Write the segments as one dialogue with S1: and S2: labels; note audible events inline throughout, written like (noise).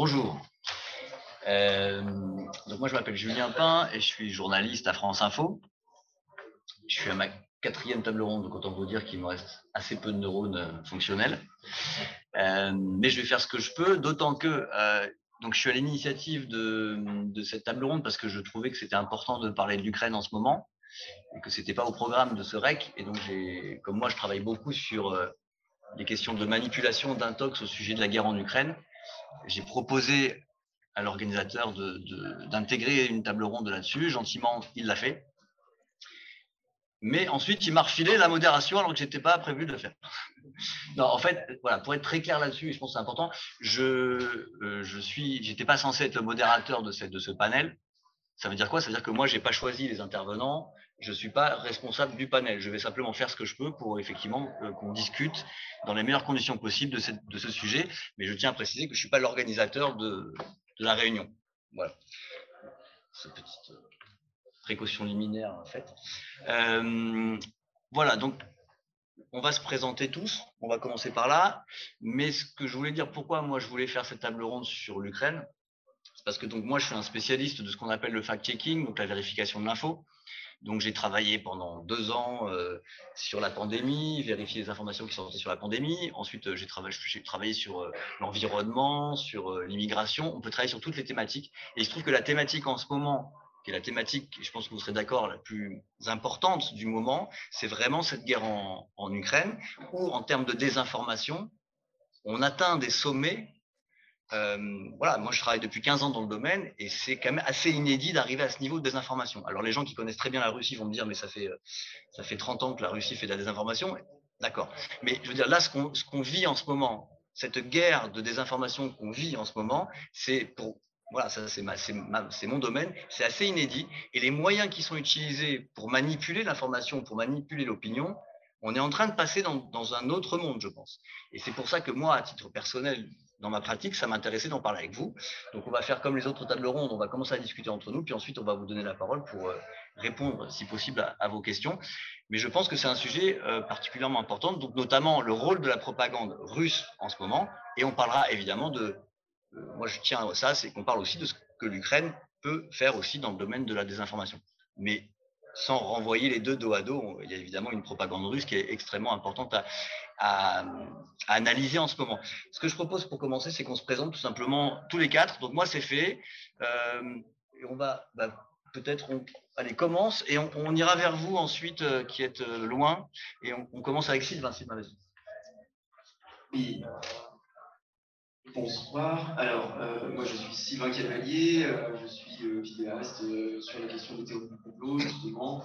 S1: bonjour. Euh, moi, je m'appelle Julien Pain et je suis journaliste à France Info. Je suis à ma quatrième table ronde, donc autant vous dire qu'il me reste assez peu de neurones euh, fonctionnels. Euh, mais je vais faire ce que je peux, d'autant que je suis à l'initiative de, cette table ronde parce que je trouvais que c'était important de parler de l'Ukraine en ce moment et que c'était pas au programme de ce REC. Et donc comme moi, je travaille beaucoup sur les questions de manipulation d'intox au sujet de la guerre en Ukraine. J'ai proposé à l'organisateur d'intégrer une table ronde là-dessus. Gentiment, il l'a fait. Mais ensuite, il m'a refilé la modération alors que je n'étais pas prévu de le faire. (laughs) non, en fait, voilà, pour être très clair là-dessus, je pense que c'est important, je euh, je pas censé être le modérateur de, cette, de ce panel. Ça veut dire quoi? Ça veut dire que moi, j'ai pas choisi les intervenants, je suis pas responsable du panel. Je vais simplement faire ce que je peux pour effectivement euh, qu'on discute dans les meilleures conditions possibles de, ce sujet. Mais je tiens à préciser que je suis pas l'organisateur de, de la réunion. Voilà. Cette petite euh, précaution liminaire, en fait. Euh, voilà, donc on va se présenter tous. On va commencer par là. Mais ce que je voulais dire, pourquoi moi je voulais faire cette table ronde sur l'Ukraine, c'est parce que donc moi je suis un spécialiste de ce qu'on appelle le fact-checking, donc la vérification de l'info. Donc j'ai travaillé pendant deux ans euh, sur la pandémie, vérifier les informations qui sortaient sur la pandémie. Ensuite, euh, j'ai travaillé, sur euh, l'environnement, sur l'immigration. On peut travailler sur toutes les thématiques. Et il se trouve que la thématique en ce moment, qui est la thématique, je pense que vous serez d'accord, la plus importante du moment, c'est vraiment cette guerre en Ukraine, où en termes de désinformation, on atteint des sommets euh, voilà, moi je travaille depuis 15 ans dans le domaine et c'est quand même assez inédit d'arriver à ce niveau de désinformation. Alors les gens qui connaissent très bien la Russie vont me dire mais ça fait euh, ça fait 30 ans que la Russie fait de la désinformation. D'accord. Mais je veux dire là ce qu'on ce qu'on vit en ce moment, cette guerre de désinformation qu'on vit en ce moment, c'est pour voilà, ça c'est c'est mon domaine, c'est assez inédit et les moyens qui sont utilisés pour manipuler l'information, pour manipuler l'opinion, on est en train de passer dans, dans un autre monde, je pense. Et c'est pour ça que moi, à titre personnel, dans ma pratique, ça m'intéressait d'en parler avec vous. Donc, on va faire comme les autres tables rondes, on va commencer à discuter entre nous, puis ensuite, on va vous donner la parole pour euh, répondre, si possible, à, vos questions. Mais je pense que c'est un sujet euh, particulièrement important, donc notamment le rôle de la propagande russe en ce moment. Et on parlera évidemment de, euh, moi je tiens à ça, c'est qu'on parle aussi de ce que l'Ukraine peut faire aussi dans le domaine de la désinformation. Mais sans renvoyer les deux dos à dos, il y a évidemment une propagande russe qui est extrêmement importante à, analyser en ce moment. Ce que je propose pour commencer, c'est qu'on se présente tout simplement tous les quatre. Donc moi, c'est fait. Euh, et on va bah, peut-être, on, allez, commence et on, ira vers vous ensuite, euh, qui êtes euh, loin. Et on, commence avec Sylvain. Sylvain, vas-y.
S2: Oui. Bonsoir. Alors, moi, je suis Sylvain Cavalier. je suis vidéaste sur la question des théories du complot, justement.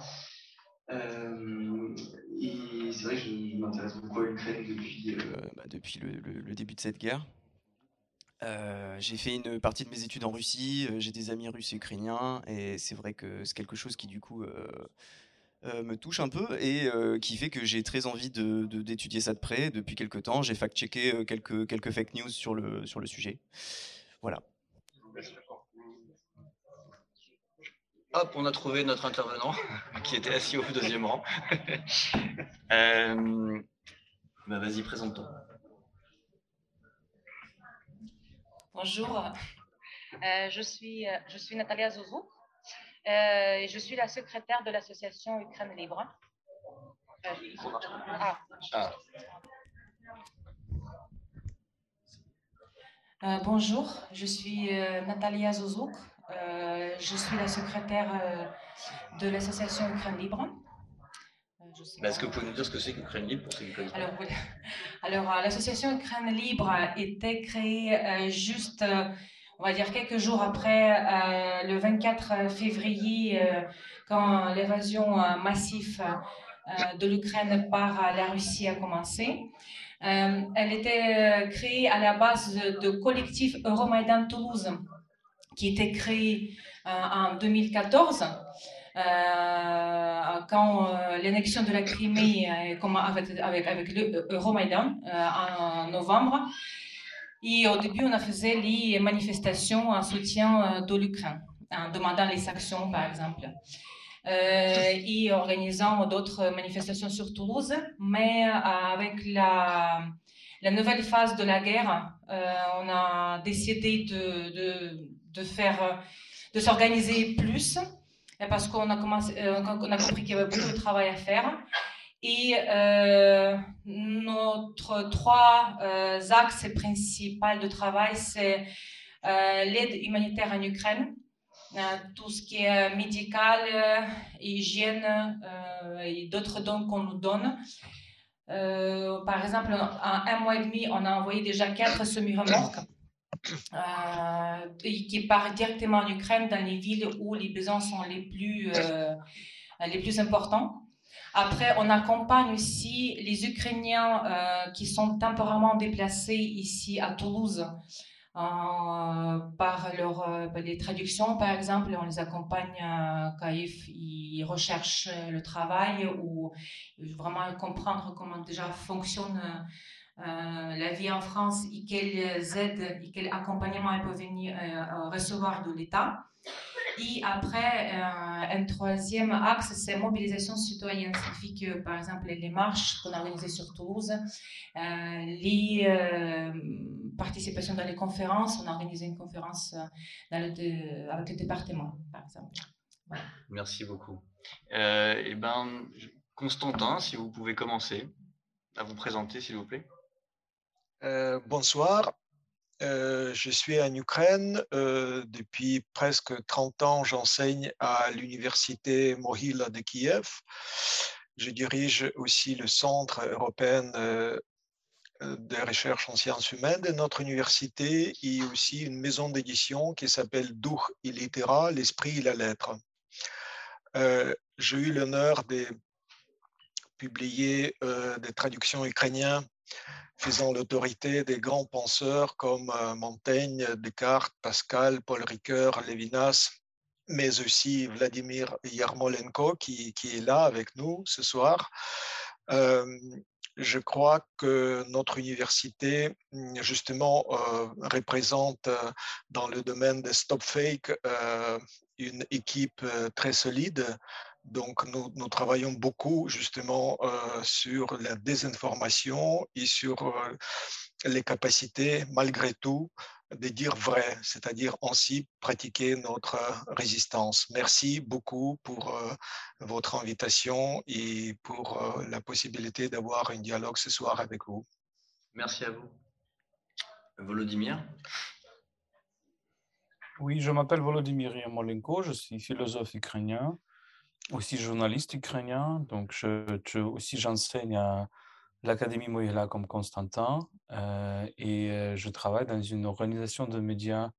S2: Euh, et c'est vrai que je m'intéresse beaucoup à l'Ukraine depuis, euh,
S3: euh, bah, depuis le, début de cette guerre. j'ai fait une partie de mes études en Russie, j'ai des amis russes et ukrainiens, et c'est vrai que c'est quelque chose qui du coup me touche un peu et qui fait que j'ai très envie de, d'étudier ça de près. Depuis quelques temps, j'ai fact-checké quelques, quelques fake news sur le, sur le sujet. Voilà.
S1: Hop, on a trouvé notre intervenant (laughs) qui était assis au deuxième rang. (laughs) euh, bah, Vas-y, présente-toi.
S4: Bonjour, euh, je, suis, euh, je suis Natalia Zouzou euh, je suis la secrétaire de l'association Ukraine Libre. Ah. Ah. bonjour, je suis Natalia Zouzouk. Euh, je suis la secrétaire euh, de l'association Ukraine Libre.
S1: Euh, est-ce que vous pouvez nous dire ce que c'est qu'Ukraine Libre pour ceux qui
S4: Alors, Alors l'association Ukraine Libre a été créée juste, on va dire, quelques jours après le 24 février, quand l'évasion massive de l'Ukraine par la Russie a commencé. elle était créée à la base de collectif Euromaidan Toulouse qui était créé euh, en 2014. Euh, quand euh, l'annexion de la Crimée avec, avec, avec l'Euromaidan en novembre. Et au début, on a fait les manifestations en soutien de l'Ukraine, en demandant les sanctions, par exemple. et organisant d'autres manifestations sur Toulouse, mais avec la, nouvelle phase de la guerre, on a décidé de, de, faire, de s'organiser plus parce qu'on a, commencé, a compris qu'il y avait beaucoup de travail à faire. Et euh, notre trois euh, axes principaux de travail, c'est euh, l'aide humanitaire en Ukraine, tout ce qui est médical, hygiène et d'autres dons qu'on nous donne. par exemple, en un mois et demi, on a envoyé déjà quatre semi-remorques qui partent directement en Ukraine, dans les villes où les besoins sont les plus, les plus importants. Après, on accompagne aussi les Ukrainiens euh, qui sont temporairement déplacés ici à Toulouse euh, par leur, euh, les traductions, par exemple. On les accompagne quand ils, recherchent le travail ou vraiment comprendre comment déjà fonctionne la vie en France et quelles aides et quel accompagnement ils peuvent venir recevoir de l'État. Et après, euh, un troisième axe, c'est mobilisation citoyenne. Ça fait que, par exemple, les marches qu'on a organisées sur Toulouse, euh, les euh, participations dans les conférences, on a organisé une conférence dans le avec le département, par exemple.
S1: Merci beaucoup. eh ben, Constantin, si vous pouvez commencer à vous présenter, s'il vous plaît.
S5: bonsoir. Euh, je suis en Ukraine. Euh, depuis presque 30 ans, j'enseigne à l'université Mohila de Kiev. Je dirige aussi le Centre européen euh, de recherche en sciences humaines de notre université et aussi une maison d'édition qui s'appelle Duch et Littéra, l'esprit et la lettre. J'ai eu l'honneur de publier des traductions ukrainiennes faisant l'autorité des grands penseurs comme euh, Montaigne, Descartes, Pascal, Paul Ricoeur, Lévinas, mais aussi Vladimir Yarmolenko qui, est là avec nous ce soir. Euh, je crois que notre université, justement, euh, représente dans le domaine des stop fake une équipe très solide donc, nous, travaillons beaucoup justement euh, sur la désinformation et sur euh, les capacités, malgré tout, de dire vrai, c'est-à-dire ainsi pratiquer notre résistance. Merci beaucoup pour euh, votre invitation et pour la possibilité d'avoir un dialogue ce soir avec vous.
S1: Merci à vous. Volodymyr?
S6: Oui, je m'appelle Volodymyr Yamolenko, je suis philosophe ukrainien aussi journaliste ukrainien, donc aussi j'enseigne à l'Académie Moïla comme Constantin euh, et euh, je travaille dans une organisation de médias,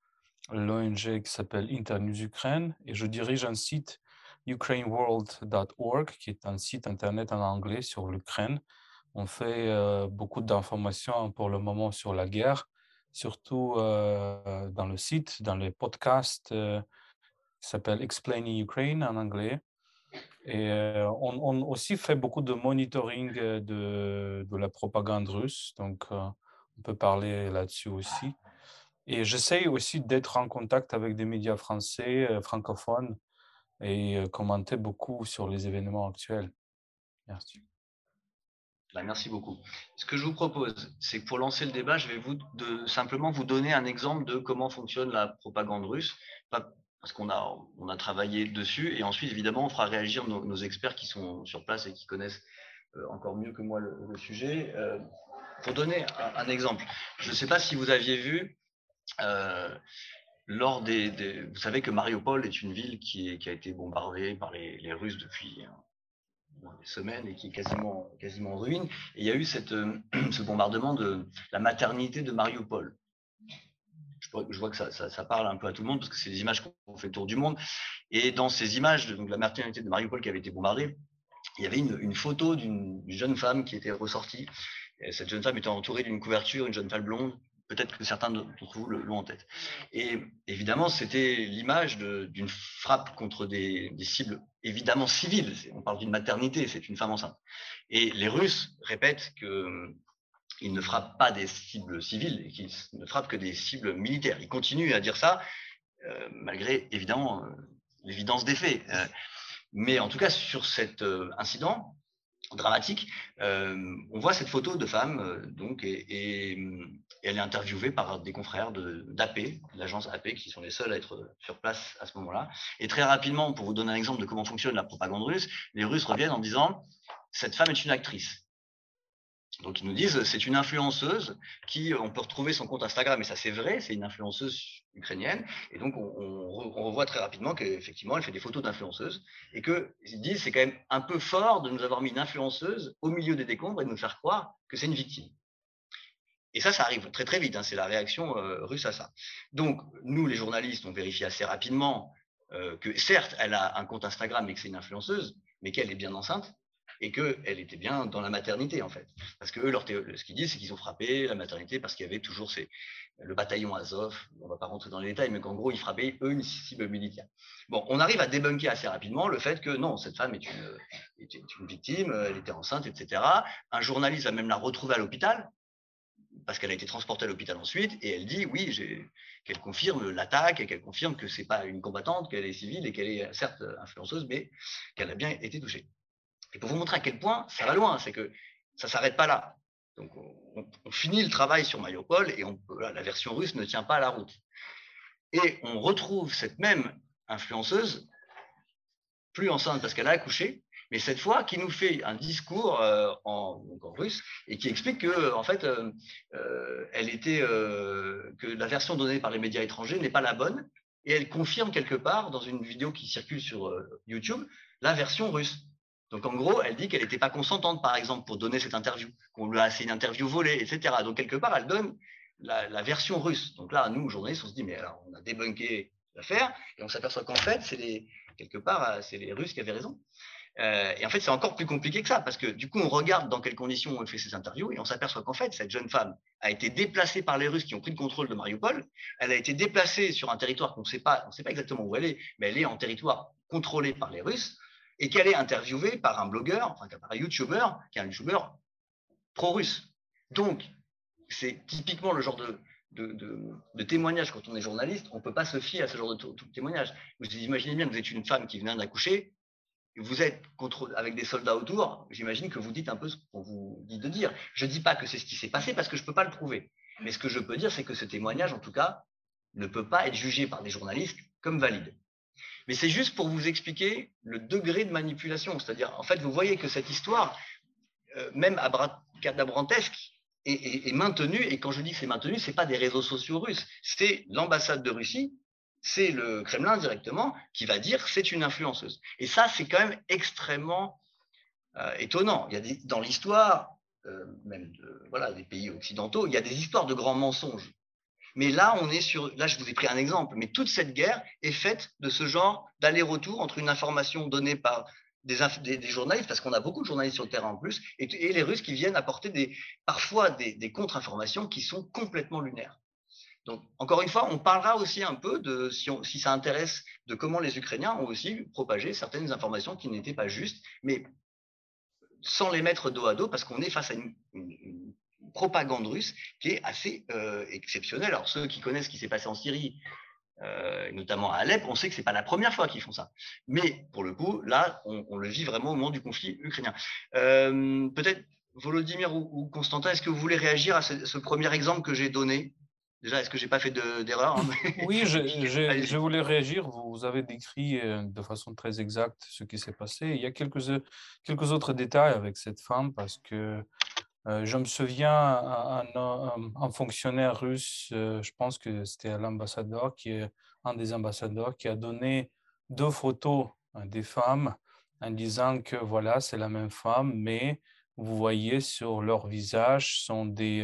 S6: l'ONG qui s'appelle Internews Ukraine et je dirige un site ukraineworld.org qui est un site internet en anglais sur l'Ukraine. On fait euh, beaucoup d'informations pour le moment sur la guerre, surtout dans le site, dans les podcasts qui s'appelle Explaining Ukraine en anglais. Et euh, on, aussi fait beaucoup de monitoring euh, de, de la propagande russe, donc euh, on peut parler là-dessus aussi. Et j'essaye aussi d'être en contact avec des médias français, francophones, et commenter beaucoup sur les événements actuels. Merci.
S1: Bah, merci beaucoup. Ce que je vous propose, c'est que pour lancer le débat, je vais vous de, simplement vous donner un exemple de comment fonctionne la propagande russe, parce qu'on a, on a travaillé dessus. Et ensuite, évidemment, on fera réagir nos, experts qui sont sur place et qui connaissent euh, encore mieux que moi le, sujet. Euh, pour donner un, exemple, je ne sais pas si vous aviez vu, euh, lors des, Vous savez que Mariupol est une ville qui, a été bombardée par les, les Russes depuis des semaines et qui est quasiment, quasiment en ruine. Et il y a eu cette, (clears throat) ce bombardement de la maternité de Mariupol je, vois que ça, parle un peu à tout le monde parce que c'est des images qu'on fait le tour du monde. Et dans ces images, donc la maternité de Mariupol qui avait été bombardée, il y avait une, photo d'une jeune femme qui était ressortie. cette jeune femme était entourée d'une couverture, une jeune femme blonde. Peut-être que certains d'entre vous l'ont en tête. Et évidemment, c'était l'image d'une frappe contre des, des, cibles évidemment civiles. On parle d'une maternité, c'est une femme enceinte. Et les Russes répètent que il ne frappe pas des cibles civiles et qu'il ne frappe que des cibles militaires. Il continue à dire ça, euh, malgré évidemment euh, l'évidence des faits. Euh, mais en tout cas, sur cet incident, dramatique. on voit cette photo de femme, donc, et, elle est interviewée par des confrères d'AP, l'agence AP, qui sont les seuls à être sur place à ce moment-là. Et très rapidement, pour vous donner un exemple de comment fonctionne la propagande russe, les Russes reviennent en disant cette femme est une actrice. Donc ils nous disent c'est une influenceuse qui on peut retrouver son compte Instagram et ça c'est vrai c'est une influenceuse ukrainienne et donc on, revoit très rapidement qu'effectivement elle fait des photos d'influenceuses et que ils disent c'est quand même un peu fort de nous avoir mis une influenceuse au milieu des décombres et de nous faire croire que c'est une victime. Et ça, ça arrive très très vite, hein, c'est la réaction euh, russe à ça. Donc, nous, les journalistes, on vérifie assez rapidement euh, que certes, elle a un compte Instagram et que c'est une influenceuse, mais qu'elle est bien enceinte, et qu'elle était bien dans la maternité, en fait. Parce que eux, ce qu'ils disent, c'est qu'ils ont frappé la maternité parce qu'il y avait toujours le bataillon Azov, on ne va pas rentrer dans les détails, mais qu'en gros, ils frappaient, eux, une cible militaire. Bon, on arrive à débunker assez rapidement le fait que non, cette femme est une, victime, elle était enceinte, etc. Un journaliste va même la retrouver à l'hôpital, parce qu'elle a été transportée à l'hôpital ensuite, et elle dit, oui, qu'elle confirme l'attaque, et qu'elle confirme que c'est pas une combattante, qu'elle est civile, et qu'elle est certes influenceuse, mais qu'elle a bien été touchée. Et pour vous montrer à quel point ça va loin, c'est que ça ne s'arrête pas là. Donc on, finit le travail sur Mariupol et la version russe ne tient pas à la route. Et on retrouve cette même influenceuse, plus enceinte parce qu'elle a accouché, mais cette fois qui nous fait un discours euh, en, russe et qui explique que en fait euh, euh, elle était que la version donnée par les médias étrangers n'est pas la bonne et elle confirme quelque part dans une vidéo qui circule sur YouTube la version russe. Donc en gros, elle dit qu'elle n'était pas consentante, par exemple, pour donner cette interview, qu'on lui a assez une interview volée, etc. Donc quelque part, elle donne la, version russe. Donc là, nous, journalistes, on se dit, mais alors, on a débunké l'affaire, et on s'aperçoit qu'en fait, c'est les, quelque part, c'est les Russes qui avaient raison. Euh, et en fait, c'est encore plus compliqué que ça, parce que du coup, on regarde dans quelles conditions on fait ces interviews, et on s'aperçoit qu'en fait, cette jeune femme a été déplacée par les Russes qui ont pris le contrôle de Mariupol. Elle a été déplacée sur un territoire qu'on ne sait pas exactement où elle est, mais elle est en territoire contrôlé par les Russes et qu'elle est interviewée par un blogueur, enfin par un YouTuber, qui est un YouTuber pro-russe. Donc, c'est typiquement le genre de, témoignage quand on est journaliste. On ne peut pas se fier à ce genre de, témoignage. Vous imaginez bien vous êtes une femme qui vient d'accoucher, vous êtes avec des soldats autour, j'imagine que vous dites un peu ce qu'on vous dit de dire. Je ne dis pas que c'est ce qui s'est passé parce que je ne peux pas le prouver. Mais ce que je peux dire, c'est que ce témoignage, en tout cas, ne peut pas être jugé par des journalistes comme valide. Mais c'est juste pour vous expliquer le degré de manipulation. C'est-à-dire, en fait, vous voyez que cette histoire, euh, même à cadabrantesque, est, est, maintenue. Et quand je dis que c'est maintenu, ce n'est pas des réseaux sociaux russes. C'est l'ambassade de Russie, c'est le Kremlin directement qui va dire c'est une influenceuse. Et ça, c'est quand même extrêmement euh, étonnant. Il y a des, dans l'histoire, euh, même voilà, des pays occidentaux, il y a des histoires de grands mensonges. Mais là, on est sur. Là, je vous ai pris un exemple, mais toute cette guerre est faite de ce genre d'aller-retour entre une information donnée par des, journalistes, parce qu'on a beaucoup de journalistes sur le terrain en plus, et, les Russes qui viennent apporter des, parfois des, contre-informations qui sont complètement lunaires. Donc, encore une fois, on parlera aussi un peu de, si, ça intéresse, de comment les Ukrainiens ont aussi propagé certaines informations qui n'étaient pas justes, mais sans les mettre dos à dos, parce qu'on est face à une, propagande russe qui est assez euh, exceptionnelle. Alors ceux qui connaissent ce qui s'est passé en Syrie, euh, notamment à Alep, on sait que c'est pas la première fois qu'ils font ça. Mais pour le coup, là, on, le vit vraiment au moment du conflit ukrainien. Euh, peut-être Volodymyr ou, Constantin, est-ce que vous voulez réagir à ce, premier exemple que j'ai donné? Déjà, est-ce que j'ai pas fait d'erreur hein? (laughs)
S6: Oui, je, (laughs) je, voulais réagir. Vous avez décrit de façon très exacte ce qui s'est passé. Il y a quelques, quelques autres détails avec cette femme parce que euh, je me souviens, un, fonctionnaire russe, euh, je pense que c'était l'ambassadeur, qui un des ambassadeurs, qui a donné deux photos hein, des femmes en disant que voilà, c'est la même femme, mais vous voyez sur leur visage sont des,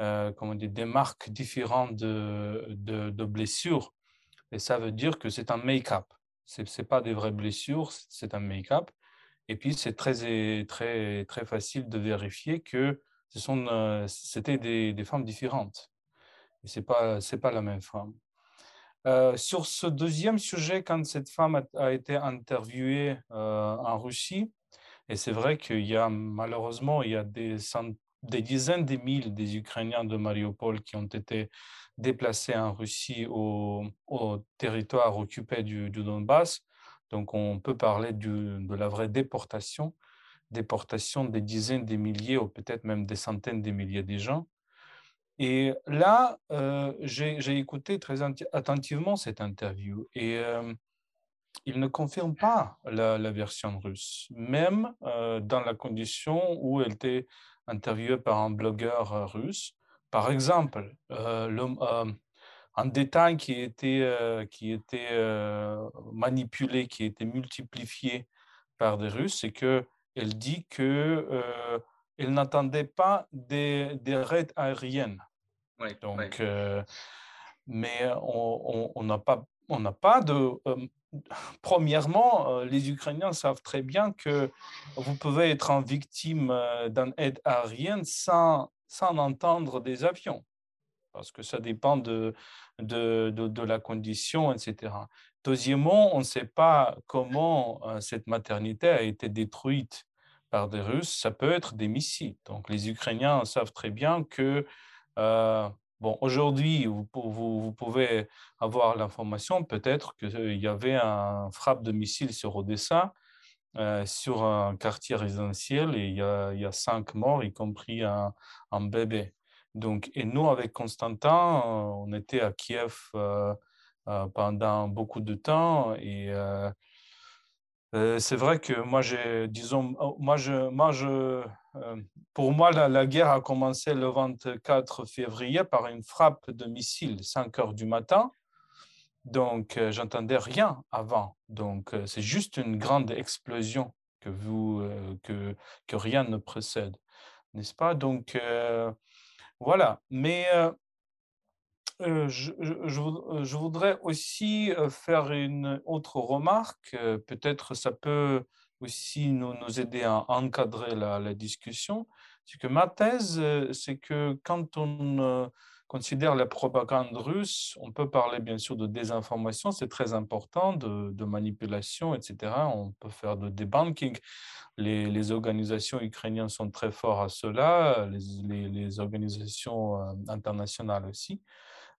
S6: euh, comment dire, des marques différentes de, de, de blessures. Et ça veut dire que c'est un make-up. Ce n'est pas des vraies blessures, c'est un make-up. Et puis, c'est très, très, très facile de vérifier que euh, c'était des, des, femmes différentes. Ce n'est pas, pas la même femme. Euh, sur ce deuxième sujet, quand cette femme a, été interviewée euh, en Russie, et c'est vrai qu'il y a malheureusement il y a des, des dizaines de milliers des Ukrainiens de Mariupol qui ont été déplacés en Russie au, au territoire occupé du Donbass. Donc, on peut parler de la vraie déportation. déportation des dizaines de milliers ou peut-être même des centaines de milliers de gens. Et là, euh, j'ai écouté très attentivement cette interview et euh, il ne confirme pas la, version russe, même euh, dans la condition où elle était interviewée par un blogueur russe. Par exemple, un détail qui était, qui était manipulé, qui était multiplié par des Russes, c'est que elle dit qu'elle euh, n'attendait pas des, des, raids aériennes. Donc, euh, mais on n'a pas, on n'a pas de. Euh, (laughs) premièrement, les Ukrainiens savent très bien que vous pouvez être en victime d'une aide aérienne sans, sans entendre des avions, parce que ça dépend de, de, de, la condition, etc. Deuxièmement, on ne sait pas comment cette maternité a été détruite par des Russes, ça peut être des missiles. Donc les Ukrainiens savent très bien que, euh, bon, aujourd'hui, vous, vous, pouvez avoir l'information, peut-être qu'il y avait un frappe de missiles sur Odessa, euh, sur un quartier résidentiel, et il y, a, y a cinq morts, y compris un, un, bébé. Donc, et nous, avec Constantin, on était à Kiev euh, pendant beaucoup de temps, et euh, c'est vrai que moi, j'ai, disons, oh, moi, je, moi, je, euh, pour moi, la, guerre a commencé le 24 février par une frappe de missile, 5 heures du matin. Donc, euh, j'entendais rien avant. Donc, c'est juste une grande explosion que, vous, que, que rien ne précède, n'est-ce pas? Donc, voilà. Mais je, voudrais aussi faire une autre remarque. Peut-être ça peut aussi nous, nous aider à encadrer la, la discussion. C'est que ma thèse, c'est que quand on considère la propagande russe, on peut parler bien sûr de désinformation, c'est très important, de, manipulation, etc. On peut faire de debunking. Les, organisations ukrainiennes sont très fortes à cela, les, organisations internationales aussi.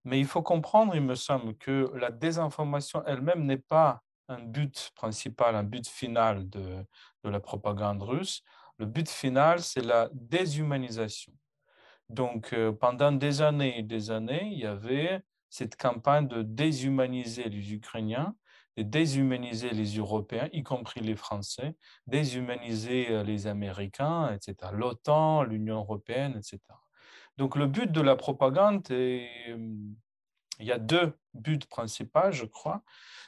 S6: Mais il faut comprendre, il me semble, que la désinformation elle-même n'est pas un but principal, un but final de, la propagande russe. Le but final, c'est la déshumanisation. Donc, euh, pendant des années et des années, il y avait cette campagne de déshumaniser les Ukrainiens, de déshumaniser les Européens, y compris les Français, déshumaniser euh, les Américains, etc., l'OTAN, l'Union européenne, etc. Donc le but de la propagande, est, il y a deux buts principaux, je crois.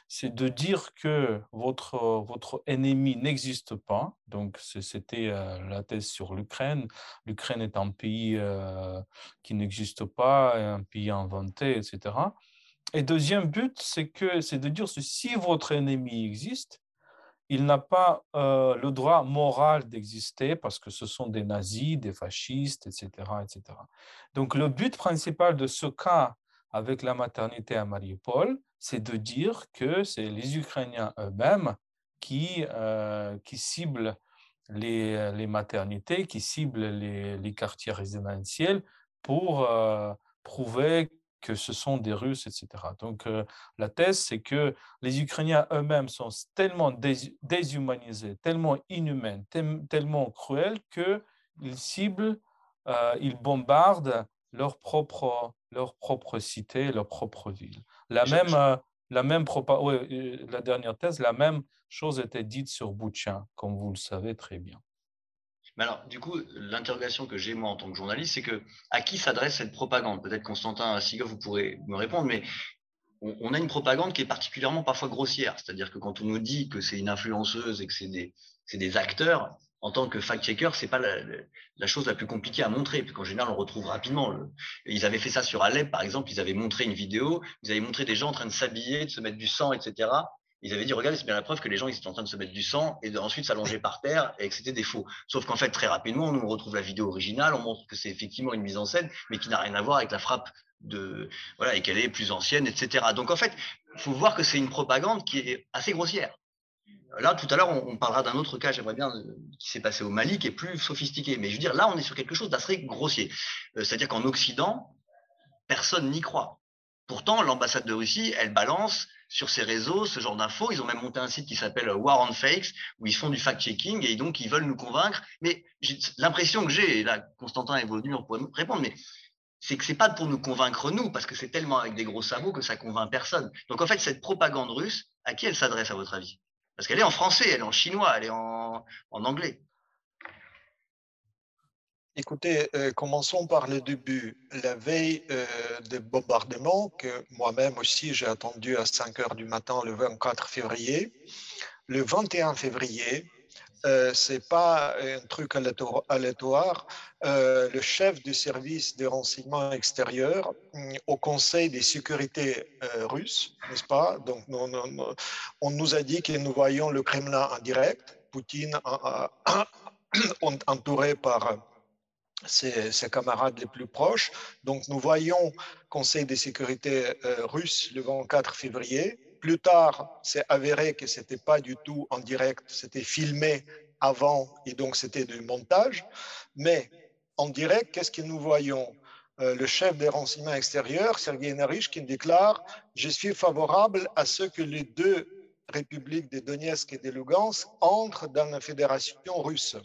S6: C'est de dire que votre, votre ennemi n'existe pas. Donc c'était euh, la thèse sur l'Ukraine. L'Ukraine est un pays euh, qui n'existe pas, un pays inventé, etc. Et deuxième but, c'est de dire que si votre ennemi existe, il n'a pas euh, le droit moral d'exister parce que ce sont des nazis, des fascistes, etc., etc. Donc le but principal de ce cas avec la maternité à Mariupol, c'est de dire que c'est les Ukrainiens eux-mêmes qui, euh, qui ciblent les, les, maternités, qui ciblent les, les quartiers résidentiels pour euh, prouver que ce sont des Russes, etc. Donc euh, la thèse, c'est que les Ukrainiens eux-mêmes sont tellement déshumanisés, tellement inhumains, tellement cruels qu'ils ciblent, ils bombardent leur propre, leur propre cité, leur propre ville. La même, euh, la même la dernière thèse, la même chose était dite sur Boutcha, comme vous le savez très bien.
S1: Mais alors, du coup, l'interrogation que j'ai moi en tant que journaliste, c'est que à qui s'adresse cette propagande? Peut-être Constantin Sigov, vous pourrez me répondre, mais on, a une propagande qui est particulièrement parfois grossière. C'est-à-dire que quand on nous dit que c'est une influenceuse et que c'est des, des, acteurs, en tant que fact-checker, c'est pas la, chose la plus compliquée à montrer, puis qu'en général, on retrouve rapidement. Ils avaient fait ça sur Alep, par exemple, ils avaient montré une vidéo, ils avaient montré des gens en train de s'habiller, de se mettre du sang, etc ils avaient dit, regardez, c'est bien la preuve que les gens, ils étaient en train de se mettre du sang et ensuite s'allonger par terre et que c'était des faux. Sauf qu'en fait, très rapidement, nous, on retrouve la vidéo originale, on montre que c'est effectivement une mise en scène, mais qui n'a rien à voir avec la frappe de, voilà, et qu'elle est plus ancienne, etc. Donc, en fait, il faut voir que c'est une propagande qui est assez grossière. Là, tout à l'heure, on, parlera d'un autre cas, j'aimerais bien, euh, qui s'est passé au Mali, qui est plus sophistiqué. Mais je veux dire, là, on est sur quelque chose d'assez grossier. Euh, c'est-à-dire qu'en Occident, personne n'y croit Pourtant, l'ambassade de Russie, elle balance sur ses réseaux ce genre d'infos. Ils ont même monté un site qui s'appelle War on Fakes, où ils font du fact-checking et donc ils veulent nous convaincre. Mais l'impression que j'ai, et là, Constantin est venu pour nous répondre, mais c'est que c'est pas pour nous convaincre nous, parce que c'est tellement avec des gros sabots que ça convainc personne. Donc en fait, cette propagande russe, à qui elle s'adresse à votre avis? Parce qu'elle est en français, elle est en chinois, elle est en, anglais.
S5: Écoutez, euh, commençons par le début. La veille euh, des bombardements, que moi-même aussi j'ai attendu à 5 heures du matin le 24 février, le 21 février, euh, c'est pas un truc aléatoire. Euh, le chef du service de renseignement extérieur mm, au Conseil des sécurités euh, russe, n'est-ce pas? Donc, on nous a dit que nous voyons le Kremlin en direct, Poutine (coughs) entouré par ses, camarades les plus proches. Donc, nous voyons Conseil des sécurités euh, russe le 24 février. Plus tard, c'est avéré que ce n'était pas du tout en direct, c'était filmé avant et donc c'était du montage. Mais en direct, qu'est-ce que nous voyons? Euh, Le chef des renseignements extérieurs, Sergei Narishkin, déclare Je suis favorable à ce que les deux républiques de Donetsk et de Lugansk entrent dans la fédération russe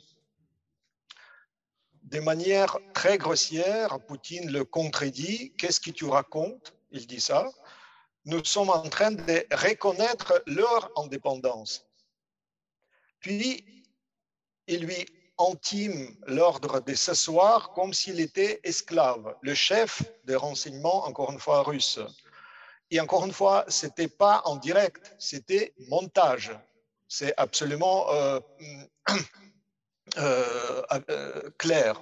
S5: de manière très grossière, Poutine le contredit. Qu'est-ce que tu racontes? Il dit ça. Nous sommes en train de reconnaître leur indépendance. Puis, il lui intime l'ordre de s'asseoir comme s'il était esclave, le chef des renseignements, encore une fois, russe. Et encore une fois, ce n'était pas en direct, c'était montage. C'est absolument euh, (clears throat) Euh, euh, clair.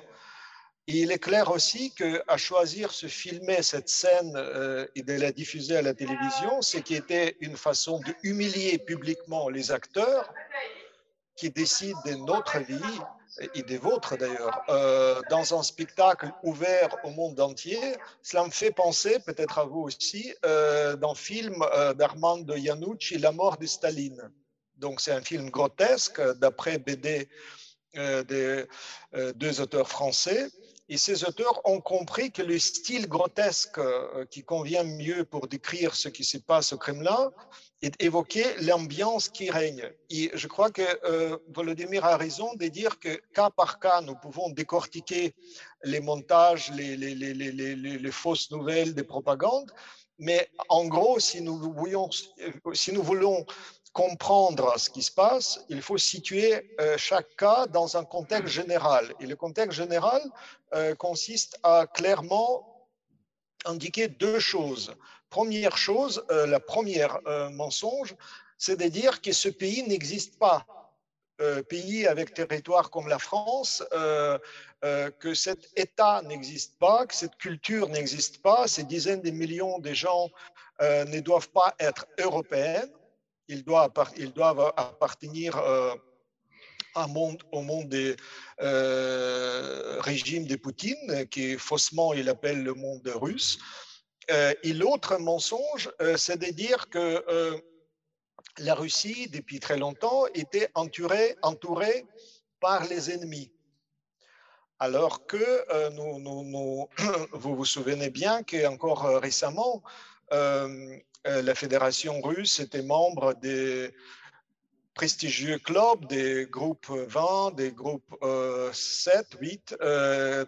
S5: Il est clair aussi qu'à choisir se filmer cette scène euh, et de la diffuser à la télévision, ce qui était une façon d'humilier publiquement les acteurs qui décident de notre vie et des vôtres d'ailleurs, dans un spectacle ouvert au monde entier. Cela me fait penser, peut-être à vous aussi, dans le film d'Armando Iannucci, La mort de Staline. Donc c'est un film grotesque d'après BD euh, des euh, deux auteurs français. Et ces auteurs ont compris que le style grotesque euh, qui convient mieux pour décrire ce qui se passe au Kremlin est évoquer l'ambiance qui règne. Et je crois que Volodymyr a raison de dire que cas par cas, nous pouvons décortiquer les montages, les, fausses nouvelles des propagandes. Mais en gros, si nous, nous voulons comprendre ce qui se passe, il faut situer euh, chaque cas dans un contexte général. Et le contexte général euh, consiste à clairement indiquer deux choses. Première chose, euh, la première mensonge, c'est de dire que ce pays n'existe pas. pays avec territoire comme la France, que cet État n'existe pas, que cette culture n'existe pas, ces dizaines de millions de gens ne doivent pas être européennes ils doivent, appartenir euh, au monde des euh, régimes de Poutine, qui faussement il appelle le monde russe. Euh, et l'autre mensonge, c'est de dire que la Russie, depuis très longtemps, était entourée, entourée par les ennemis. Alors que (clears throat) vous vous souvenez bien qu'encore récemment, euh, la fédération russe était membre des prestigieux clubs, des groupes 20, des groupes 7, 8,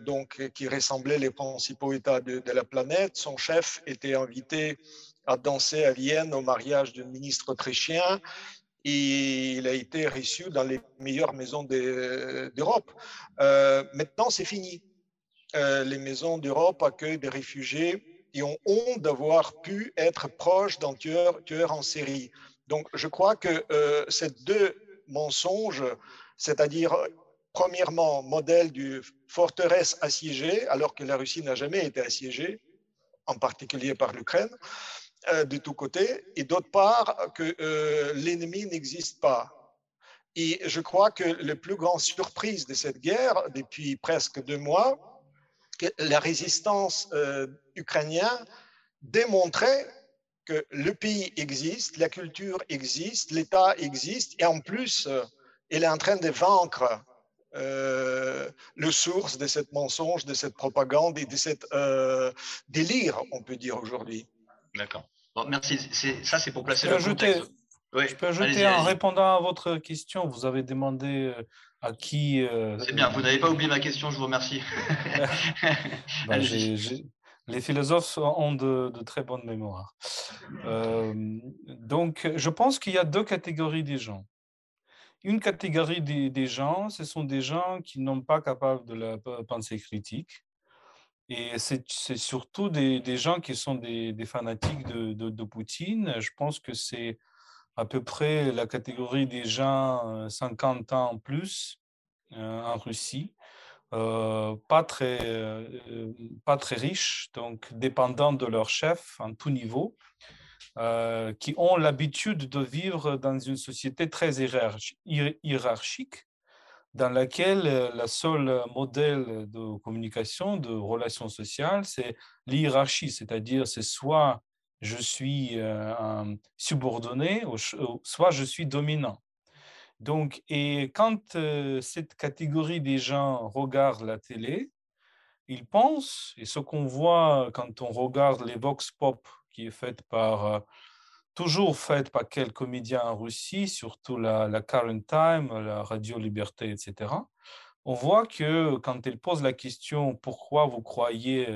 S5: donc, qui ressemblaient les principaux États de, la planète. Son chef était invité à danser à Vienne au mariage du ministre autrichien il a été reçu dans les meilleures maisons d'Europe. Euh, maintenant, c'est fini. Euh, les maisons d'Europe accueillent des réfugiés ont honte d'avoir pu être proches d'un tueur, tueur, en série. Donc, je crois que euh, ces deux mensonges, c'est-à-dire, premièrement, modèle du forteresse assiégée, alors que la Russie n'a jamais été assiégée, en particulier par l'Ukraine, euh, de tous côtés, et d'autre part, que euh, l'ennemi n'existe pas. Et je crois que la plus grande surprise de cette guerre, depuis presque deux mois, la résistance euh, ukrainienne démontrait que le pays existe, la culture existe, l'État existe, et en plus, euh, il est en train de vaincre euh, le source de cette mensonge, de cette propagande et de cette délire, on peut dire aujourd'hui.
S1: D'accord. Bon, merci. Ça, c'est pour placer
S6: le
S1: contexte.
S6: Je peux ajouter en répondant à votre question, vous avez demandé euh, à qui.
S1: Euh, c'est bien, vous n'avez pas oublié ma question, je vous remercie. (laughs)
S6: Ben, les philosophes ont de, très bonnes mémoires. Euh, donc, je pense qu'il y a deux catégories des gens. Une catégorie des, gens, ce sont des gens qui n'ont pas capable de la pensée critique. Et c'est surtout des, gens qui sont des, fanatiques de, de, Poutine. Je pense que c'est à peu près la catégorie des gens 50 euh, ans en plus euh, en Russie, euh, pas, très, pas très riches, donc dépendants de leur chef en tout niveau, qui ont l'habitude de vivre dans une société très hiérarchique, dans laquelle le seul modèle de communication, de relations sociales, c'est l'hierarchie, c'est-à-dire c'est soit je suis euh, subordonné, soit je suis dominant. Donc, et quand euh, cette catégorie des gens regarde la télé, ils pensent, et ce qu'on voit quand on regarde les Vox Pop, qui est faite par, euh, toujours faite par quel comédien en Russie, surtout la, la Current Time, la Radio Liberté, etc., on voit que quand ils posent la question pourquoi vous croyez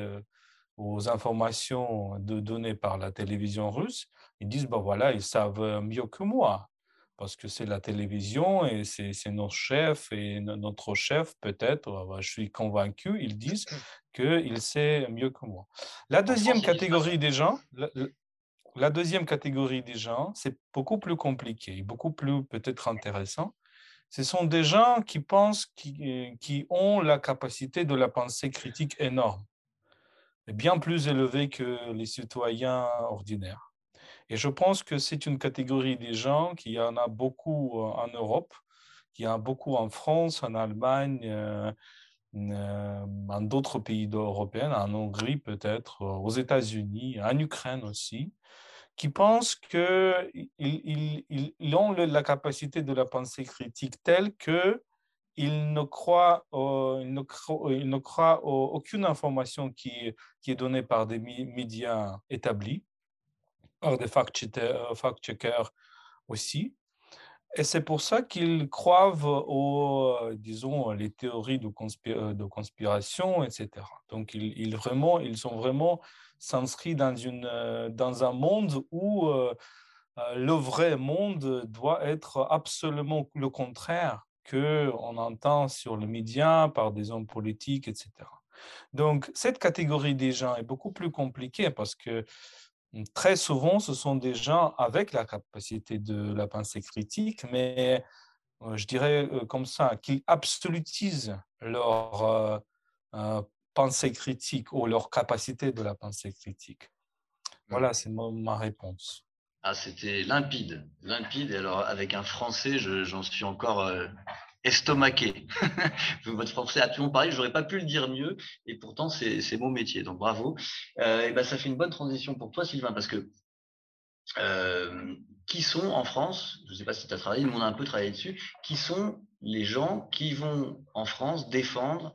S6: aux informations de, données par la télévision russe, ils disent, ben voilà, ils savent mieux que moi, parce que c'est la télévision et c'est notre chef et notre chef, peut-être, je suis convaincu, ils disent qu'il sait mieux que moi. La deuxième catégorie des gens, la, deuxième catégorie des gens, c'est beaucoup plus compliqué, beaucoup plus peut-être intéressant. Ce sont des gens qui pensent, qui, qui ont la capacité de la pensée critique énorme bien plus élevé que les citoyens ordinaires. Et je pense que c'est une catégorie des gens qui en a beaucoup euh, en Europe, qui en a beaucoup en France, en Allemagne, euh, euh, en d'autres pays européens, en Hongrie peut-être, aux États-Unis, en Ukraine aussi, qui pensent qu'ils ils, ont la capacité de la pensée critique telle que il ne croit, il ne il ne croit aucune information qui, qui est donnée par des médias établis, par des fact-checkers aussi. Et c'est pour ça qu'ils croient aux, disons, les théories de, conspiration, etc. Donc, ils, vraiment, ils sont vraiment s'inscrits dans, dans un monde où euh, le vrai monde doit être absolument le contraire qu'on entend sur les médias par des hommes politiques, etc. Donc, cette catégorie des gens est beaucoup plus compliquée parce que hum, très souvent, ce sont des gens avec la capacité de la pensée critique, mais euh, je dirais euh, comme ça, qui absolutisent leur euh, pensée critique ou leur capacité de la pensée critique. Voilà, mmh. c'est ma réponse.
S1: Ah, c'était limpide, limpide. Alors, avec un français, j'en suis encore euh, estomaqué. (laughs) Votre français a tout pareil, j'aurais pas pu le dire mieux. Et pourtant, c'est mon métier. Donc, bravo. Euh, et ben, ça fait une bonne transition pour toi, Sylvain, parce que euh, qui sont en France, je ne sais pas si tu as travaillé, nous on a un peu travaillé dessus, qui sont les gens qui vont en France défendre